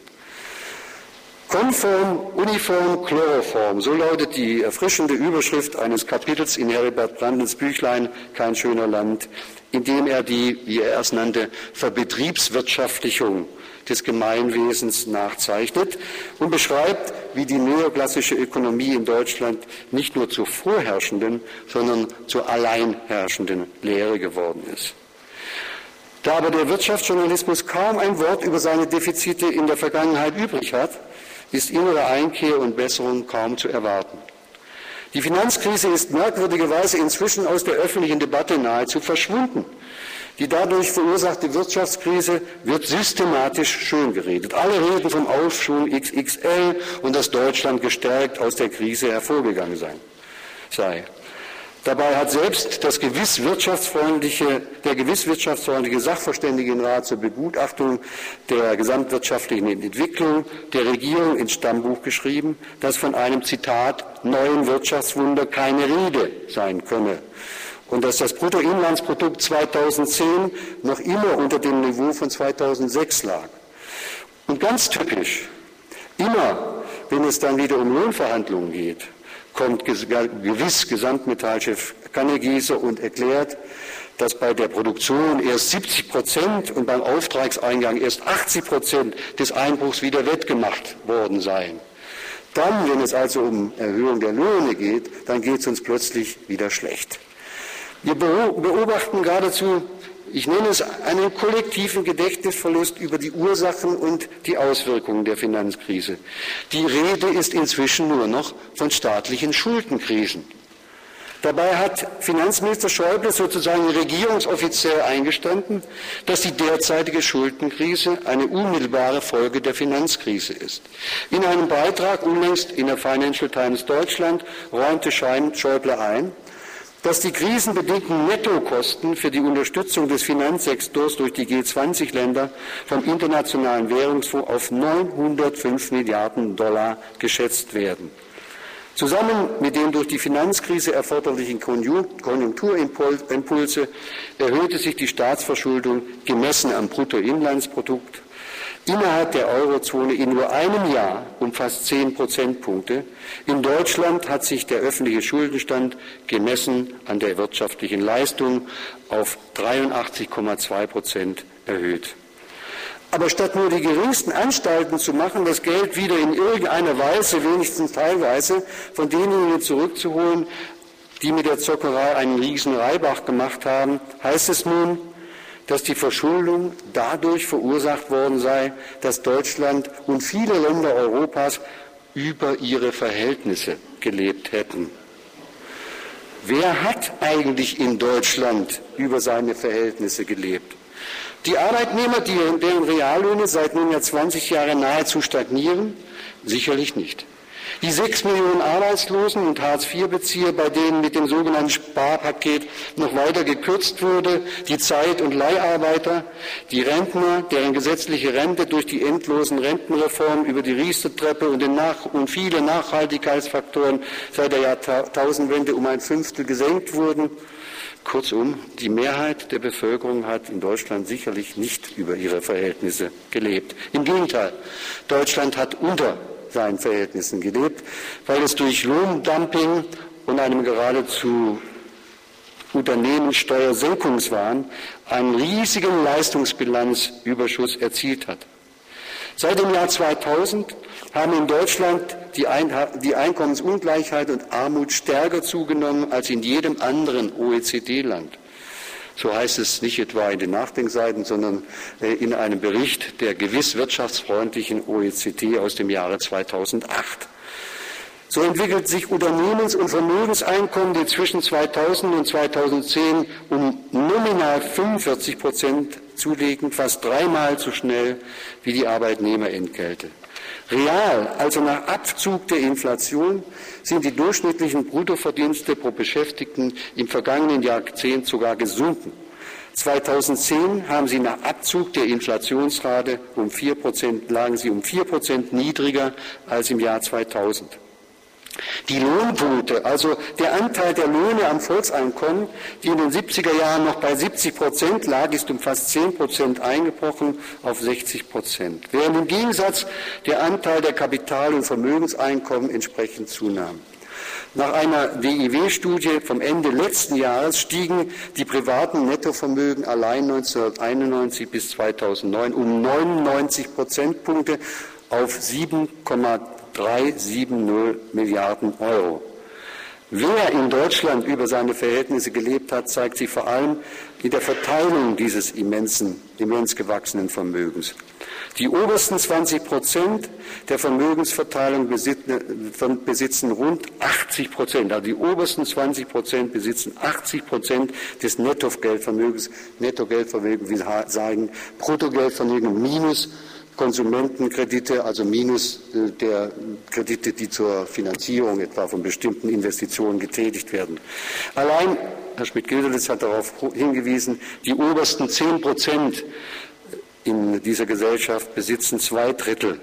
C: Konform, uniform, chloroform, so lautet die erfrischende Überschrift eines Kapitels in Heribert Brandens Büchlein Kein schöner Land, in dem er die, wie er es nannte, Verbetriebswirtschaftlichung des Gemeinwesens nachzeichnet und beschreibt, wie die neoklassische Ökonomie in Deutschland nicht nur zur vorherrschenden, sondern zur alleinherrschenden Lehre geworden ist. Da aber der Wirtschaftsjournalismus kaum ein Wort über seine Defizite in der Vergangenheit übrig hat, ist innere Einkehr und Besserung kaum zu erwarten. Die Finanzkrise ist merkwürdigerweise inzwischen aus der öffentlichen Debatte nahezu verschwunden. Die dadurch verursachte Wirtschaftskrise wird systematisch schöngeredet. Alle reden vom Aufschwung XXL und dass Deutschland gestärkt aus der Krise hervorgegangen sei. Dabei hat selbst das gewiss wirtschaftsfreundliche, der gewiss wirtschaftsfreundliche Sachverständigenrat zur Begutachtung der gesamtwirtschaftlichen Entwicklung der Regierung ins Stammbuch geschrieben, dass von einem Zitat neuen Wirtschaftswunder keine Rede sein könne und dass das Bruttoinlandsprodukt 2010 noch immer unter dem Niveau von 2006 lag. Und ganz typisch, immer wenn es dann wieder um Lohnverhandlungen geht, kommt gewiss Gesamtmetallchef Kannegieser und erklärt, dass bei der Produktion erst 70 Prozent und beim Auftragseingang erst 80 Prozent des Einbruchs wieder wettgemacht worden seien. Dann, wenn es also um Erhöhung der Löhne geht, dann geht es uns plötzlich wieder schlecht. Wir beobachten geradezu ich nenne es einen kollektiven Gedächtnisverlust über die Ursachen und die Auswirkungen der Finanzkrise. Die Rede ist inzwischen nur noch von staatlichen Schuldenkrisen. Dabei hat Finanzminister Schäuble sozusagen regierungsoffiziell eingestanden, dass die derzeitige Schuldenkrise eine unmittelbare Folge der Finanzkrise ist. In einem Beitrag unlängst in der Financial Times Deutschland räumte Schäuble ein, dass die krisenbedingten Nettokosten für die Unterstützung des Finanzsektors durch die G20-Länder vom Internationalen Währungsfonds auf 905 Milliarden Dollar geschätzt werden. Zusammen mit den durch die Finanzkrise erforderlichen Konjunkturimpulse erhöhte sich die Staatsverschuldung gemessen am Bruttoinlandsprodukt innerhalb der Eurozone in nur einem Jahr um fast zehn Prozentpunkte. In Deutschland hat sich der öffentliche Schuldenstand gemessen an der wirtschaftlichen Leistung auf 83,2 Prozent erhöht. Aber statt nur die geringsten Anstalten zu machen, das Geld wieder in irgendeiner Weise, wenigstens teilweise, von denjenigen zurückzuholen, die mit der Zockerei einen riesen Reibach gemacht haben, heißt es nun, dass die Verschuldung dadurch verursacht worden sei, dass Deutschland und viele Länder Europas über ihre Verhältnisse gelebt hätten. Wer hat eigentlich in Deutschland über seine Verhältnisse gelebt? Die Arbeitnehmer, deren Reallöhne seit nunmehr 20 Jahren nahezu stagnieren? Sicherlich nicht. Die sechs Millionen Arbeitslosen und Hartz-IV-Bezieher, bei denen mit dem sogenannten Sparpaket noch weiter gekürzt wurde, die Zeit- und Leiharbeiter, die Rentner, deren gesetzliche Rente durch die endlosen Rentenreformen über die Riester-Treppe und, und viele Nachhaltigkeitsfaktoren seit der Jahrtausendwende um ein Fünftel gesenkt wurden. Kurzum, die Mehrheit der Bevölkerung hat in Deutschland sicherlich nicht über ihre Verhältnisse gelebt. Im Gegenteil, Deutschland hat unter seinen Verhältnissen gelebt, weil es durch Lohndumping und einem geradezu Unternehmenssteuersenkungswahn einen riesigen Leistungsbilanzüberschuss erzielt hat. Seit dem Jahr 2000 haben in Deutschland die, Ein die Einkommensungleichheit und Armut stärker zugenommen als in jedem anderen OECD-Land. So heißt es nicht etwa in den Nachdenkseiten, sondern äh, in einem Bericht der gewiss wirtschaftsfreundlichen OECD aus dem Jahre 2008. So entwickelt sich Unternehmens- und Vermögenseinkommen, die zwischen 2000 und 2010 um nominal nominal 45 Prozent zulegen, fast dreimal so schnell wie die Arbeitnehmerentgelte. Real, also nach Abzug der Inflation, sind die durchschnittlichen Bruttoverdienste pro Beschäftigten im vergangenen Jahrzehnt sogar gesunken. 2010 haben sie nach Abzug der Inflationsrate um 4 Prozent, lagen sie um 4 Prozent niedriger als im Jahr 2000. Die Lohnquote, also der Anteil der Löhne am Volkseinkommen, die in den 70er Jahren noch bei 70 Prozent lag, ist um fast 10 Prozent eingebrochen auf 60 Prozent, während im Gegensatz der Anteil der Kapital- und Vermögenseinkommen entsprechend zunahm. Nach einer WIW-Studie vom Ende letzten Jahres stiegen die privaten Nettovermögen allein 1991 bis 2009 um 99 Prozentpunkte auf 7,3 370 Milliarden Euro. Wer in Deutschland über seine Verhältnisse gelebt hat, zeigt sich vor allem in der Verteilung dieses immensen, immens gewachsenen Vermögens. Die obersten 20 Prozent der Vermögensverteilung besitzen rund 80 Prozent. Also die obersten 20 Prozent besitzen 80 Prozent des Nettogeldvermögens. Nettogeldvermögen will sagen Bruttogeldvermögen minus Konsumentenkredite, also minus äh, der Kredite, die zur Finanzierung etwa von bestimmten Investitionen getätigt werden. Allein, Herr Schmidt-Gilderitz hat darauf hingewiesen, die obersten zehn Prozent in dieser Gesellschaft besitzen zwei Drittel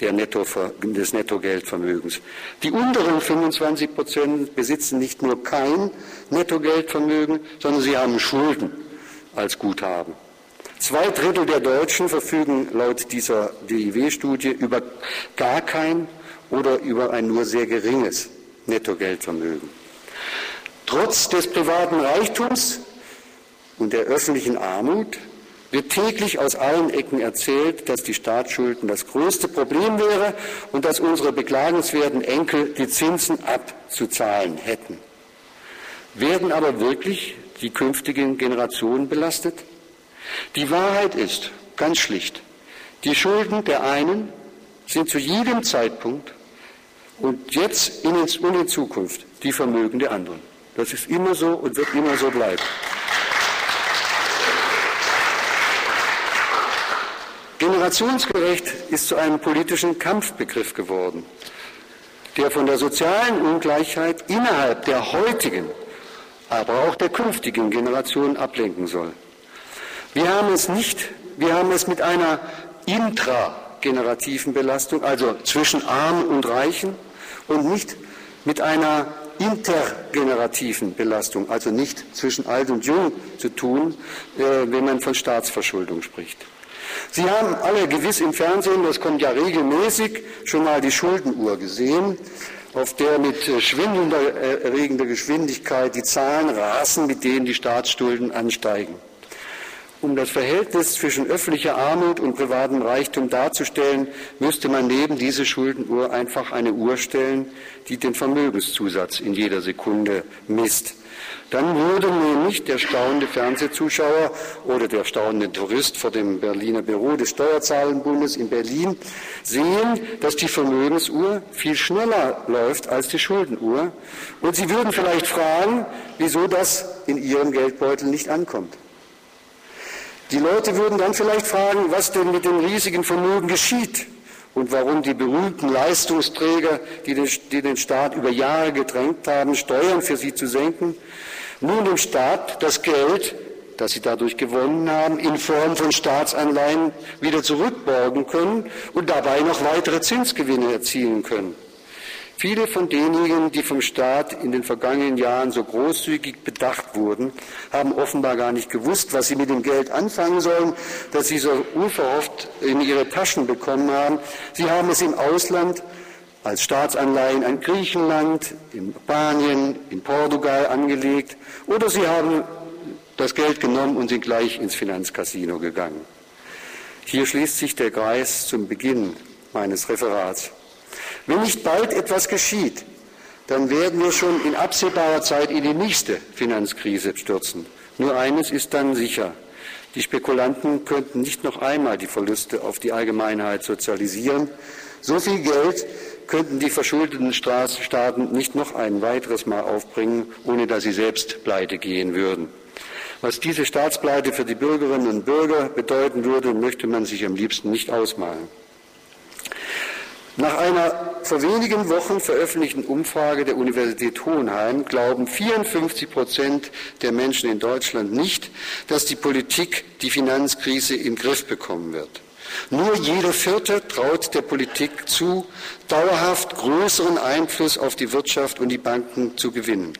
C: Netto, des Nettogeldvermögens. Die unteren 25 Prozent besitzen nicht nur kein Nettogeldvermögen, sondern sie haben Schulden als Guthaben. Zwei Drittel der Deutschen verfügen laut dieser DIW-Studie über gar kein oder über ein nur sehr geringes Nettogeldvermögen. Trotz des privaten Reichtums und der öffentlichen Armut wird täglich aus allen Ecken erzählt, dass die Staatsschulden das größte Problem wäre und dass unsere beklagenswerten Enkel die Zinsen abzuzahlen hätten. Werden aber wirklich die künftigen Generationen belastet? Die Wahrheit ist ganz schlicht, die Schulden der einen sind zu jedem Zeitpunkt und jetzt und in Zukunft die Vermögen der anderen. Das ist immer so und wird immer so bleiben. Generationsgerecht ist zu einem politischen Kampfbegriff geworden, der von der sozialen Ungleichheit innerhalb der heutigen, aber auch der künftigen Generation ablenken soll. Wir haben es nicht, wir haben es mit einer intragenerativen Belastung, also zwischen Armen und Reichen, und nicht mit einer intergenerativen Belastung, also nicht zwischen alt und jung zu tun, äh, wenn man von Staatsverschuldung spricht. Sie haben alle gewiss im Fernsehen, das kommt ja regelmäßig, schon mal die Schuldenuhr gesehen, auf der mit äh, schwindelnder erregender Geschwindigkeit die Zahlen rasen, mit denen die Staatsschulden ansteigen. Um das Verhältnis zwischen öffentlicher Armut und privatem Reichtum darzustellen, müsste man neben diese Schuldenuhr einfach eine Uhr stellen, die den Vermögenszusatz in jeder Sekunde misst. Dann würde nämlich der staunende Fernsehzuschauer oder der staunende Tourist vor dem Berliner Büro des Steuerzahlenbundes in Berlin sehen, dass die Vermögensuhr viel schneller läuft als die Schuldenuhr. Und Sie würden vielleicht fragen, wieso das in Ihrem Geldbeutel nicht ankommt. Die Leute würden dann vielleicht fragen, was denn mit dem riesigen Vermögen geschieht und warum die berühmten Leistungsträger, die den, die den Staat über Jahre gedrängt haben, Steuern für sie zu senken, nun dem Staat das Geld, das sie dadurch gewonnen haben, in Form von Staatsanleihen wieder zurückborgen können und dabei noch weitere Zinsgewinne erzielen können. Viele von denjenigen, die vom Staat in den vergangenen Jahren so großzügig bedacht wurden, haben offenbar gar nicht gewusst, was sie mit dem Geld anfangen sollen, das sie so unverhofft in ihre Taschen bekommen haben. Sie haben es im Ausland als Staatsanleihen an Griechenland, in Spanien, in Portugal angelegt oder sie haben das Geld genommen und sind gleich ins Finanzcasino gegangen. Hier schließt sich der Kreis zum Beginn meines Referats. Wenn nicht bald etwas geschieht, dann werden wir schon in absehbarer Zeit in die nächste Finanzkrise stürzen. Nur eines ist dann sicher. Die Spekulanten könnten nicht noch einmal die Verluste auf die Allgemeinheit sozialisieren. So viel Geld könnten die verschuldeten Staaten nicht noch ein weiteres Mal aufbringen, ohne dass sie selbst pleite gehen würden. Was diese Staatspleite für die Bürgerinnen und Bürger bedeuten würde, möchte man sich am liebsten nicht ausmalen. Nach einer vor wenigen Wochen veröffentlichten Umfrage der Universität Hohenheim glauben 54 Prozent der Menschen in Deutschland nicht, dass die Politik die Finanzkrise in den Griff bekommen wird. Nur jeder Vierte traut der Politik zu, dauerhaft größeren Einfluss auf die Wirtschaft und die Banken zu gewinnen.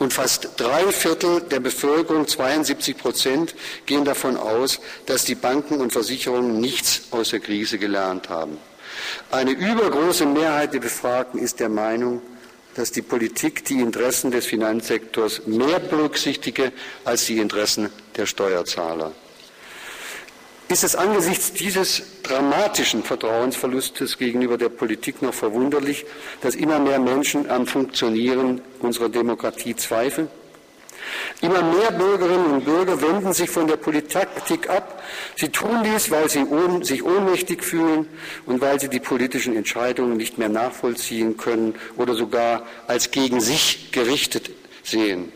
C: Und fast drei Viertel der Bevölkerung, 72 Prozent, gehen davon aus, dass die Banken und Versicherungen nichts aus der Krise gelernt haben. Eine übergroße Mehrheit der Befragten ist der Meinung, dass die Politik die Interessen des Finanzsektors mehr berücksichtige als die Interessen der Steuerzahler. Ist es angesichts dieses dramatischen Vertrauensverlustes gegenüber der Politik noch verwunderlich, dass immer mehr Menschen am Funktionieren unserer Demokratie zweifeln? Immer mehr Bürgerinnen und Bürger wenden sich von der Politik ab. Sie tun dies, weil sie sich ohnmächtig fühlen und weil sie die politischen Entscheidungen nicht mehr nachvollziehen können oder sogar als gegen sich gerichtet sehen.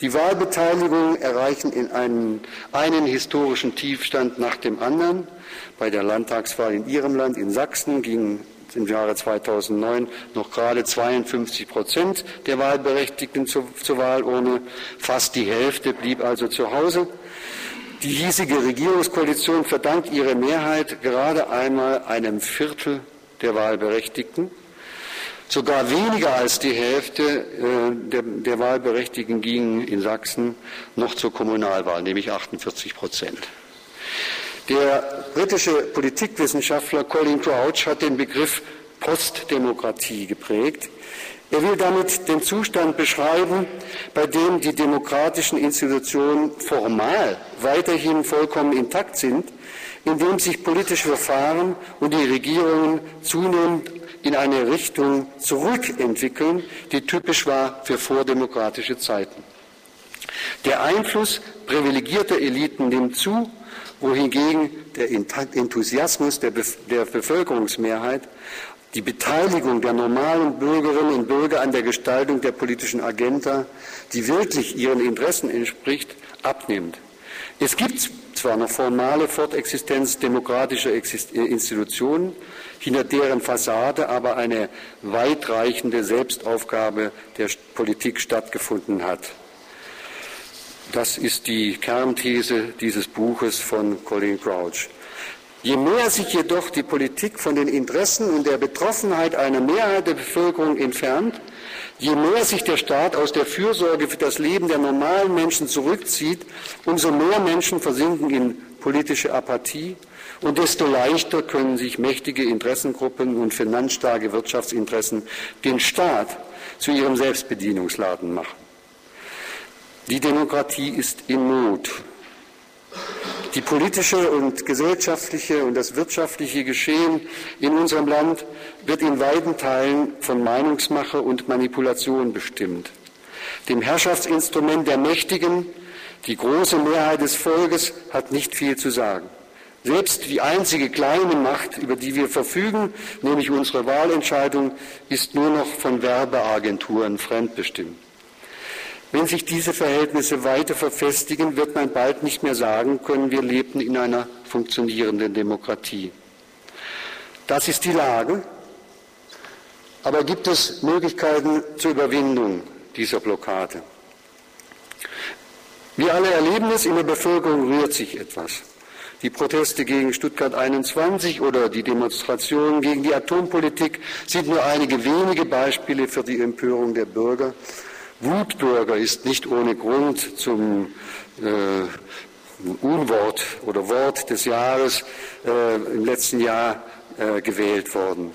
C: Die Wahlbeteiligungen erreichen in einen, einen historischen Tiefstand nach dem anderen. Bei der Landtagswahl in Ihrem Land, in Sachsen, gingen im Jahre 2009 noch gerade 52 Prozent der Wahlberechtigten zur, zur Wahlurne. Fast die Hälfte blieb also zu Hause. Die hiesige Regierungskoalition verdankt ihre Mehrheit gerade einmal einem Viertel der Wahlberechtigten. Sogar weniger als die Hälfte äh, der, der Wahlberechtigten gingen in Sachsen noch zur Kommunalwahl, nämlich 48 Prozent. Der britische Politikwissenschaftler Colin Crouch hat den Begriff Postdemokratie geprägt. Er will damit den Zustand beschreiben, bei dem die demokratischen Institutionen formal weiterhin vollkommen intakt sind, in dem sich politische Verfahren und die Regierungen zunehmend in eine Richtung zurückentwickeln, die typisch war für vordemokratische Zeiten. Der Einfluss privilegierter Eliten nimmt zu wohingegen der Enthusiasmus der, Bevölkerungsmehrheit, die Beteiligung der normalen Bürgerinnen und Bürger an der Gestaltung der politischen Agenda, die wirklich ihren Interessen entspricht, abnimmt. Es gibt zwar noch formale Fortexistenz demokratischer Institutionen, hinter deren Fassade aber eine weitreichende Selbstaufgabe der Politik stattgefunden hat. Das ist die Kernthese dieses Buches von Colin Crouch. Je mehr sich jedoch die Politik von den Interessen und der Betroffenheit einer Mehrheit der Bevölkerung entfernt, je mehr sich der Staat aus der Fürsorge für das Leben der normalen Menschen zurückzieht, umso mehr Menschen versinken in politische Apathie und desto leichter können sich mächtige Interessengruppen und finanzstarke Wirtschaftsinteressen den Staat zu ihrem Selbstbedienungsladen machen. Die Demokratie ist in Not. Die politische und gesellschaftliche und das wirtschaftliche Geschehen in unserem Land wird in weiten Teilen von Meinungsmache und Manipulation bestimmt. Dem Herrschaftsinstrument der Mächtigen, die große Mehrheit des Volkes, hat nicht viel zu sagen. Selbst die einzige kleine Macht, über die wir verfügen, nämlich unsere Wahlentscheidung, ist nur noch von Werbeagenturen fremdbestimmt. Wenn sich diese Verhältnisse weiter verfestigen, wird man bald nicht mehr sagen können, wir lebten in einer funktionierenden Demokratie. Das ist die Lage. Aber gibt es Möglichkeiten zur Überwindung dieser Blockade? Wir alle erleben es, in der Bevölkerung rührt sich etwas. Die Proteste gegen Stuttgart 21 oder die Demonstrationen gegen die Atompolitik sind nur einige wenige Beispiele für die Empörung der Bürger. Wutbürger ist nicht ohne Grund zum äh, Unwort oder Wort des Jahres äh, im letzten Jahr äh, gewählt worden.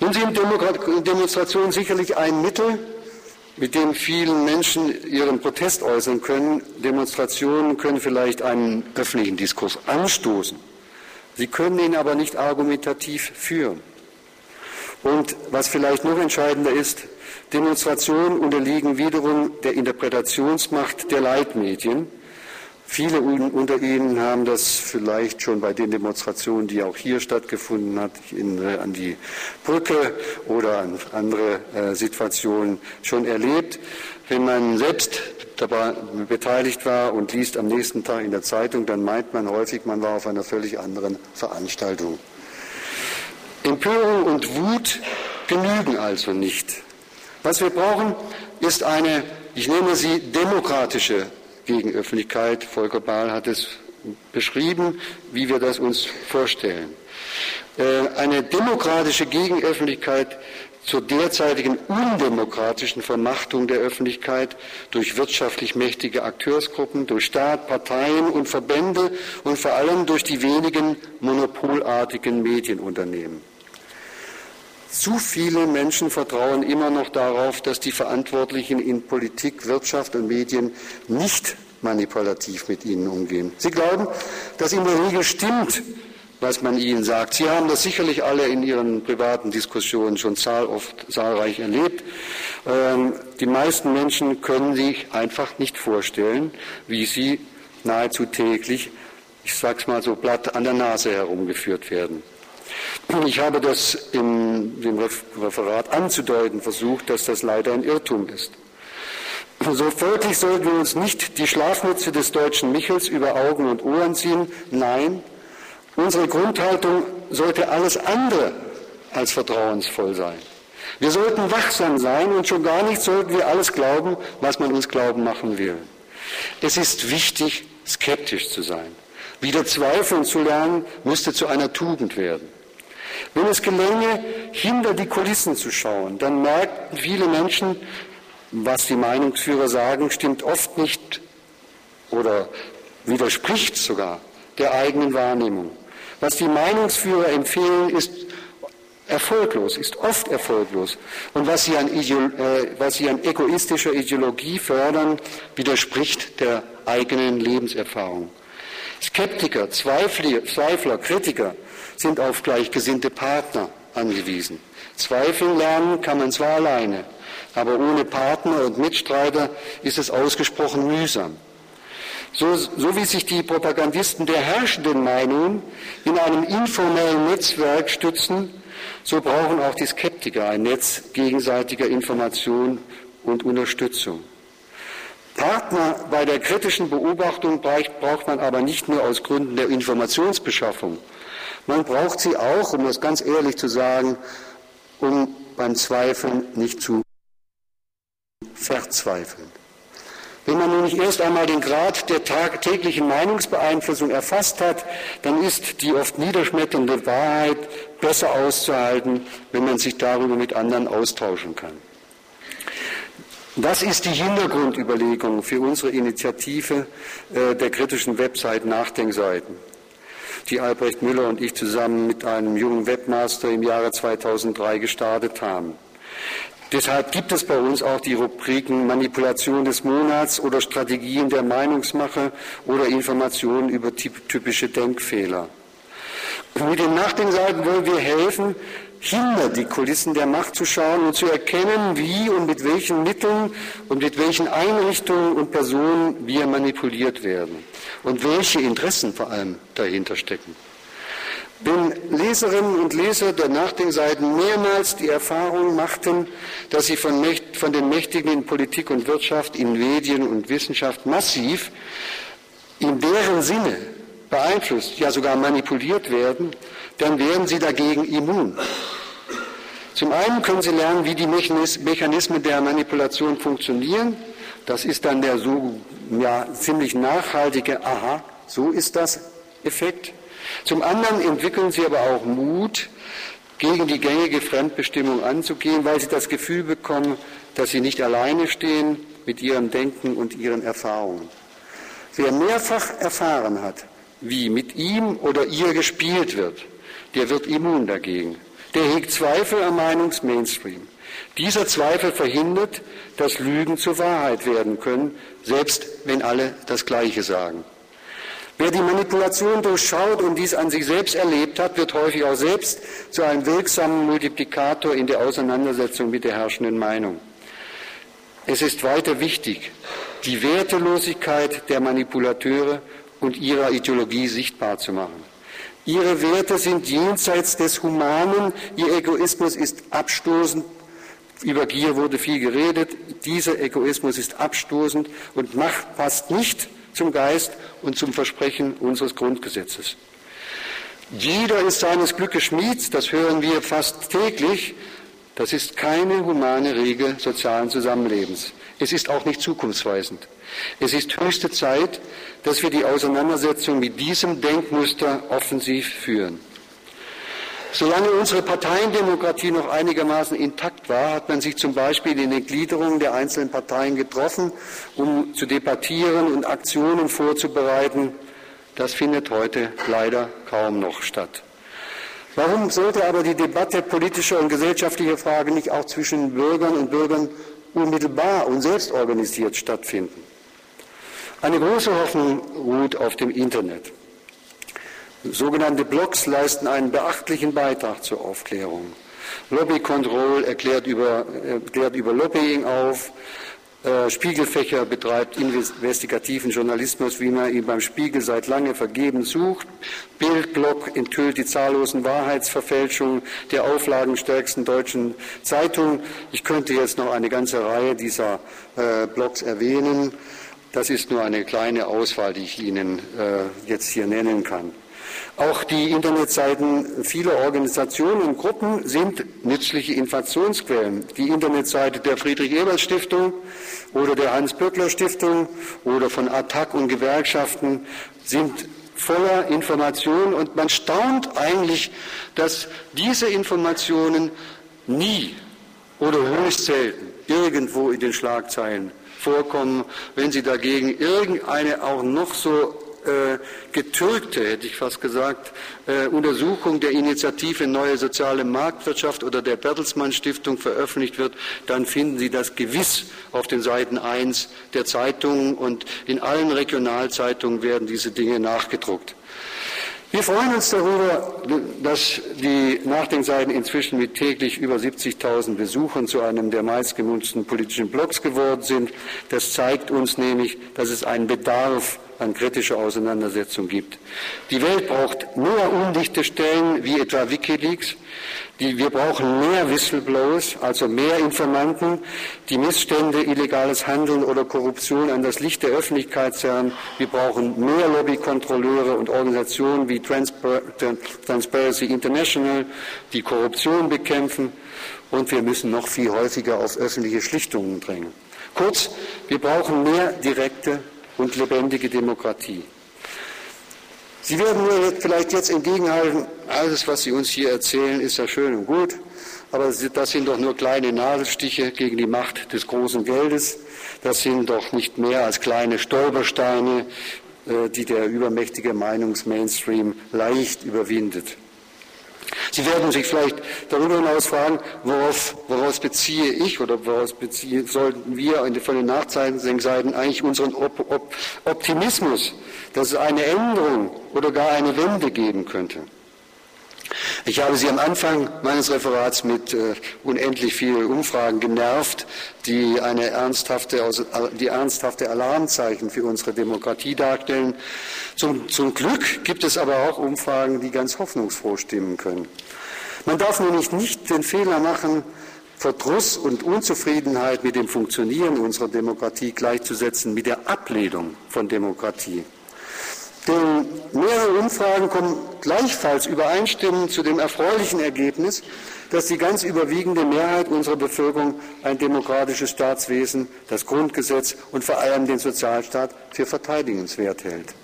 C: Nun sind Demonstrationen sicherlich ein Mittel, mit dem vielen Menschen ihren Protest äußern können. Demonstrationen können vielleicht einen öffentlichen Diskurs anstoßen. Sie können ihn aber nicht argumentativ führen. Und was vielleicht noch entscheidender ist, Demonstrationen unterliegen wiederum der Interpretationsmacht der Leitmedien. Viele unter Ihnen haben das vielleicht schon bei den Demonstrationen, die auch hier stattgefunden hat, in, äh, an die Brücke oder an andere äh, Situationen schon erlebt. Wenn man selbst dabei beteiligt war und liest am nächsten Tag in der Zeitung, dann meint man häufig, man war auf einer völlig anderen Veranstaltung. Empörung und Wut genügen also nicht. Was wir brauchen, ist eine, ich nenne sie demokratische Gegenöffentlichkeit. Volker Bahl hat es beschrieben, wie wir das uns vorstellen. Äh, eine demokratische Gegenöffentlichkeit zur derzeitigen undemokratischen Vermachtung der Öffentlichkeit durch wirtschaftlich mächtige Akteursgruppen, durch Staat, Parteien und Verbände und vor allem durch die wenigen monopolartigen Medienunternehmen. Zu viele Menschen vertrauen immer noch darauf, dass die Verantwortlichen in Politik, Wirtschaft und Medien nicht manipulativ mit ihnen umgehen. Sie glauben, dass in der Regel stimmt, was man ihnen sagt. Sie haben das sicherlich alle in ihren privaten Diskussionen schon zahl oft, zahlreich erlebt. Ähm, die meisten Menschen können sich einfach nicht vorstellen, wie sie nahezu täglich, ich sage es mal so platt, an der Nase herumgeführt werden. Ich habe das in dem Referat anzudeuten versucht, dass das leider ein Irrtum ist. So folglich sollten wir uns nicht die Schlafmütze des deutschen Michels über Augen und Ohren ziehen. Nein, unsere Grundhaltung sollte alles andere als vertrauensvoll sein. Wir sollten wachsam sein und schon gar nicht sollten wir alles glauben, was man uns glauben machen will. Es ist wichtig, skeptisch zu sein. Wieder zweifeln zu lernen, müsste zu einer Tugend werden. Wenn es gelänge, hinter die Kulissen zu schauen, dann merken viele Menschen, was die Meinungsführer sagen, stimmt oft nicht oder widerspricht sogar der eigenen Wahrnehmung. Was die Meinungsführer empfehlen, ist erfolglos, ist oft erfolglos. Und was sie, an äh, was sie an egoistischer Ideologie fördern, widerspricht der eigenen Lebenserfahrung. Skeptiker, Zweifler, Zweifler, Kritiker sind auf gleichgesinnte Partner angewiesen. Zweifeln lernen kann man zwar alleine, aber ohne Partner und Mitstreiter ist es ausgesprochen mühsam. So, so wie sich die Propagandisten der herrschenden Meinung in einem informellen Netzwerk stützen, so brauchen auch die Skeptiker ein Netz gegenseitiger Information und Unterstützung. Partner bei der kritischen Beobachtung braucht man aber nicht nur aus Gründen der Informationsbeschaffung, man braucht sie auch, um das ganz ehrlich zu sagen, um beim Zweifeln nicht zu verzweifeln. Wenn man nämlich erst einmal den Grad der täglichen Meinungsbeeinflussung erfasst hat, dann ist die oft niederschmetternde Wahrheit besser auszuhalten, wenn man sich darüber mit anderen austauschen kann. Das ist die Hintergrundüberlegung für unsere Initiative äh, der kritischen Website Nachdenkseiten die Albrecht Müller und ich zusammen mit einem jungen Webmaster im Jahre 2003 gestartet haben. Deshalb gibt es bei uns auch die Rubriken Manipulation des Monats oder Strategien der Meinungsmache oder Informationen über typische Denkfehler. Mit den Nachdenkseiten wollen wir helfen, hinter die Kulissen der Macht zu schauen und zu erkennen, wie und mit welchen Mitteln und mit welchen Einrichtungen und Personen wir manipuliert werden und welche Interessen vor allem dahinter stecken. Wenn Leserinnen und Leser der Nachdenkseiten mehrmals die Erfahrung machten, dass sie von, von den Mächtigen in Politik und Wirtschaft, in Medien und Wissenschaft massiv in deren Sinne beeinflusst, ja sogar manipuliert werden, dann werden sie dagegen immun. Zum einen können sie lernen, wie die Mechanismen der Manipulation funktionieren. Das ist dann der so ja, ziemlich nachhaltige Aha, so ist das Effekt. Zum anderen entwickeln sie aber auch Mut, gegen die gängige Fremdbestimmung anzugehen, weil sie das Gefühl bekommen, dass sie nicht alleine stehen mit ihrem Denken und ihren Erfahrungen. Wer mehrfach erfahren hat, wie mit ihm oder ihr gespielt wird, der wird immun dagegen. Der hegt Zweifel am Meinungsmainstream. Dieser Zweifel verhindert, dass Lügen zur Wahrheit werden können, selbst wenn alle das Gleiche sagen. Wer die Manipulation durchschaut und dies an sich selbst erlebt hat, wird häufig auch selbst zu einem wirksamen Multiplikator in der Auseinandersetzung mit der herrschenden Meinung. Es ist weiter wichtig, die Wertelosigkeit der Manipulateure und ihrer Ideologie sichtbar zu machen. Ihre Werte sind jenseits des Humanen, ihr Egoismus ist abstoßend Über Gier wurde viel geredet. Dieser Egoismus ist abstoßend und macht, passt nicht zum Geist und zum Versprechen unseres Grundgesetzes. Jeder ist seines Glückes Schmied, das hören wir fast täglich. Das ist keine humane Regel sozialen Zusammenlebens. Es ist auch nicht zukunftsweisend. Es ist höchste Zeit, dass wir die Auseinandersetzung mit diesem Denkmuster offensiv führen. Solange unsere Parteiendemokratie noch einigermaßen intakt war, hat man sich zum Beispiel in den Gliederungen der einzelnen Parteien getroffen, um zu debattieren und Aktionen vorzubereiten. Das findet heute leider kaum noch statt. Warum sollte aber die Debatte politischer und gesellschaftlicher Fragen nicht auch zwischen Bürgern und Bürgern unmittelbar und selbst organisiert stattfinden? Eine große Hoffnung ruht auf dem Internet. Sogenannte Blogs leisten einen beachtlichen Beitrag zur Aufklärung. Lobby Control erklärt über, erklärt über Lobbying auf. Äh, Spiegelfächer betreibt investigativen Journalismus, wie man ihn beim Spiegel seit lange vergeben sucht. Bildblog enthüllt die zahllosen Wahrheitsverfälschungen der auflagenstärksten deutschen Zeitung. Ich könnte jetzt noch eine ganze Reihe dieser äh, Blogs erwähnen. Das ist nur eine kleine Auswahl, die ich Ihnen äh, jetzt hier nennen kann. Auch die Internetseiten vieler Organisationen und Gruppen sind nützliche Informationsquellen. Die Internetseite der Friedrich-Ebert-Stiftung oder der Hans-Böckler-Stiftung oder von Attac und Gewerkschaften sind voller Informationen. Und man staunt eigentlich, dass diese Informationen nie oder höchst selten irgendwo in den Schlagzeilen vorkommen, wenn sie dagegen irgendeine auch noch so getürkte, hätte ich fast gesagt, äh, Untersuchung der Initiative Neue Soziale Marktwirtschaft oder der Bertelsmann Stiftung veröffentlicht wird, dann finden Sie das gewiss auf den Seiten 1 der Zeitungen und in allen Regionalzeitungen werden diese Dinge nachgedruckt. Wir freuen uns darüber, dass die Nachdenkseiten inzwischen mit täglich über 70.000 Besuchern zu einem der meistgenutzten politischen Blogs geworden sind. Das zeigt uns nämlich, dass es einen Bedarf an kritischer Auseinandersetzung gibt. Die Welt braucht mehr undichte Stellen wie etwa Wikileaks. Die, wir brauchen mehr Whistleblowers, also mehr Informanten, die Missstände, illegales Handeln oder Korruption an das Licht der Öffentlichkeit zerren. Wir brauchen mehr Lobbykontrolleure und Organisationen wie Transpar Transparency International, die Korruption bekämpfen. Und wir müssen noch viel häufiger auf öffentliche Schlichtungen drängen. Kurz, wir brauchen mehr direkte und lebendige Demokratie. Sie werden mir vielleicht jetzt entgegenhalten, alles, was Sie uns hier erzählen, ist ja schön und gut, aber das sind doch nur kleine Nadelstiche gegen die Macht des großen Geldes. Das sind doch nicht mehr als kleine Stolpersteine, äh, die der übermächtige Meinungsmainstream leicht überwindet. Sie werden sich vielleicht darüber hinaus fragen, worauf, woraus beziehe ich oder woraus beziehe, sollten wir von den Nachzeichenseiten eigentlich unseren Op Op Optimismus, dass es eine Änderung oder gar eine Wende geben könnte. Ich habe Sie am Anfang meines Referats mit äh, unendlich vielen Umfragen genervt, die eine ernsthafte, die ernsthafte Alarmzeichen für unsere Demokratie darstellen. Zum, zum Glück gibt es aber auch Umfragen, die ganz hoffnungsfroh stimmen können. Man darf nämlich nicht den Fehler machen, Verdruss und Unzufriedenheit mit dem Funktionieren unserer Demokratie gleichzusetzen mit der Ablehnung von Demokratie. Denn mehrere Umfragen kommen gleichfalls übereinstimmend zu dem erfreulichen Ergebnis, dass die ganz überwiegende Mehrheit unserer Bevölkerung ein demokratisches Staatswesen, das Grundgesetz und vor allem den Sozialstaat für verteidigenswert hält.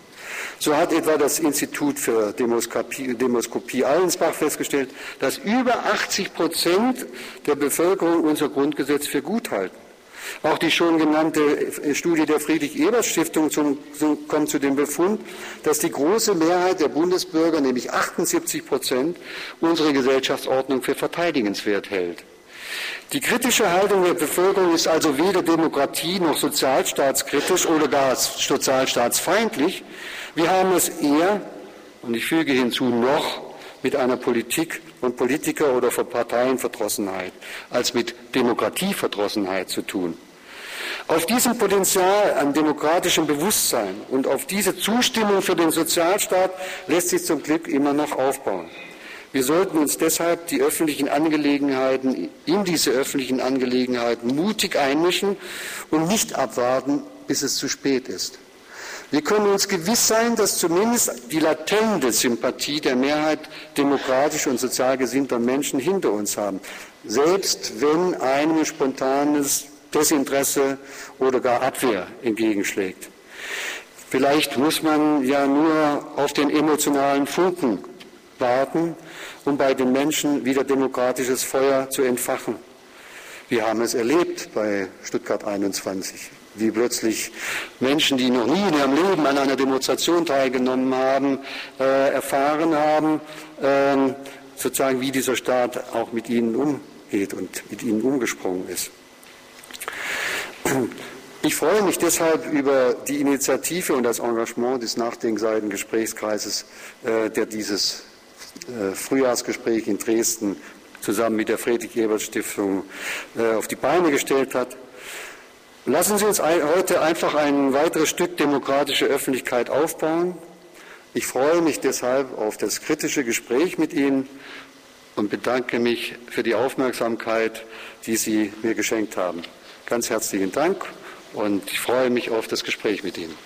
C: So hat etwa das Institut für Demoskopie, Demoskopie Allensbach festgestellt, dass über 80 Prozent der Bevölkerung unser Grundgesetz für gut halten. Auch die schon genannte Studie der Friedrich-Ebert-Stiftung kommt zu dem Befund, dass die große Mehrheit der Bundesbürger, nämlich 78 Prozent, unsere Gesellschaftsordnung für verteidigenswert hält. Die kritische Haltung der Bevölkerung ist also weder Demokratie noch sozialstaatskritisch oder gar sozialstaatsfeindlich. Wir haben es eher, und ich füge hinzu, noch mit einer Politik und Politiker oder von Parteienverdrossenheit als mit Demokratieverdrossenheit zu tun. Auf diesem Potenzial an demokratischem Bewusstsein und auf diese Zustimmung für den Sozialstaat lässt sich zum Glück immer noch aufbauen. Wir sollten uns deshalb die öffentlichen Angelegenheiten, in diese öffentlichen Angelegenheiten mutig einmischen und nicht abwarten, bis es zu spät ist. Wir können uns gewiss sein, dass zumindest die latente Sympathie der Mehrheit demokratisch und sozial gesinnter Menschen hinter uns haben, selbst wenn einem spontanes Desinteresse oder gar Abwehr entgegenschlägt. Vielleicht muss man ja nur auf den emotionalen Funken warten, um bei den Menschen wieder demokratisches Feuer zu entfachen. Wir haben es erlebt bei Stuttgart 21 wie plötzlich Menschen, die noch nie in ihrem Leben an einer Demonstration teilgenommen haben, äh, erfahren haben, äh, sozusagen wie dieser Staat auch mit ihnen umgeht und mit ihnen umgesprungen ist. Ich freue mich deshalb über die Initiative und das Engagement des nachdenkseiten Gesprächskreises, äh, der dieses äh, Frühjahrsgespräch in Dresden zusammen mit der Friedrich-Ebert-Stiftung äh, auf die Beine gestellt hat. Lassen Sie uns heute einfach ein weiteres Stück demokratische Öffentlichkeit aufbauen. Ich freue mich deshalb auf das kritische Gespräch mit Ihnen und bedanke mich für die Aufmerksamkeit, die Sie mir geschenkt haben. Ganz herzlichen Dank und ich freue mich auf das Gespräch mit Ihnen.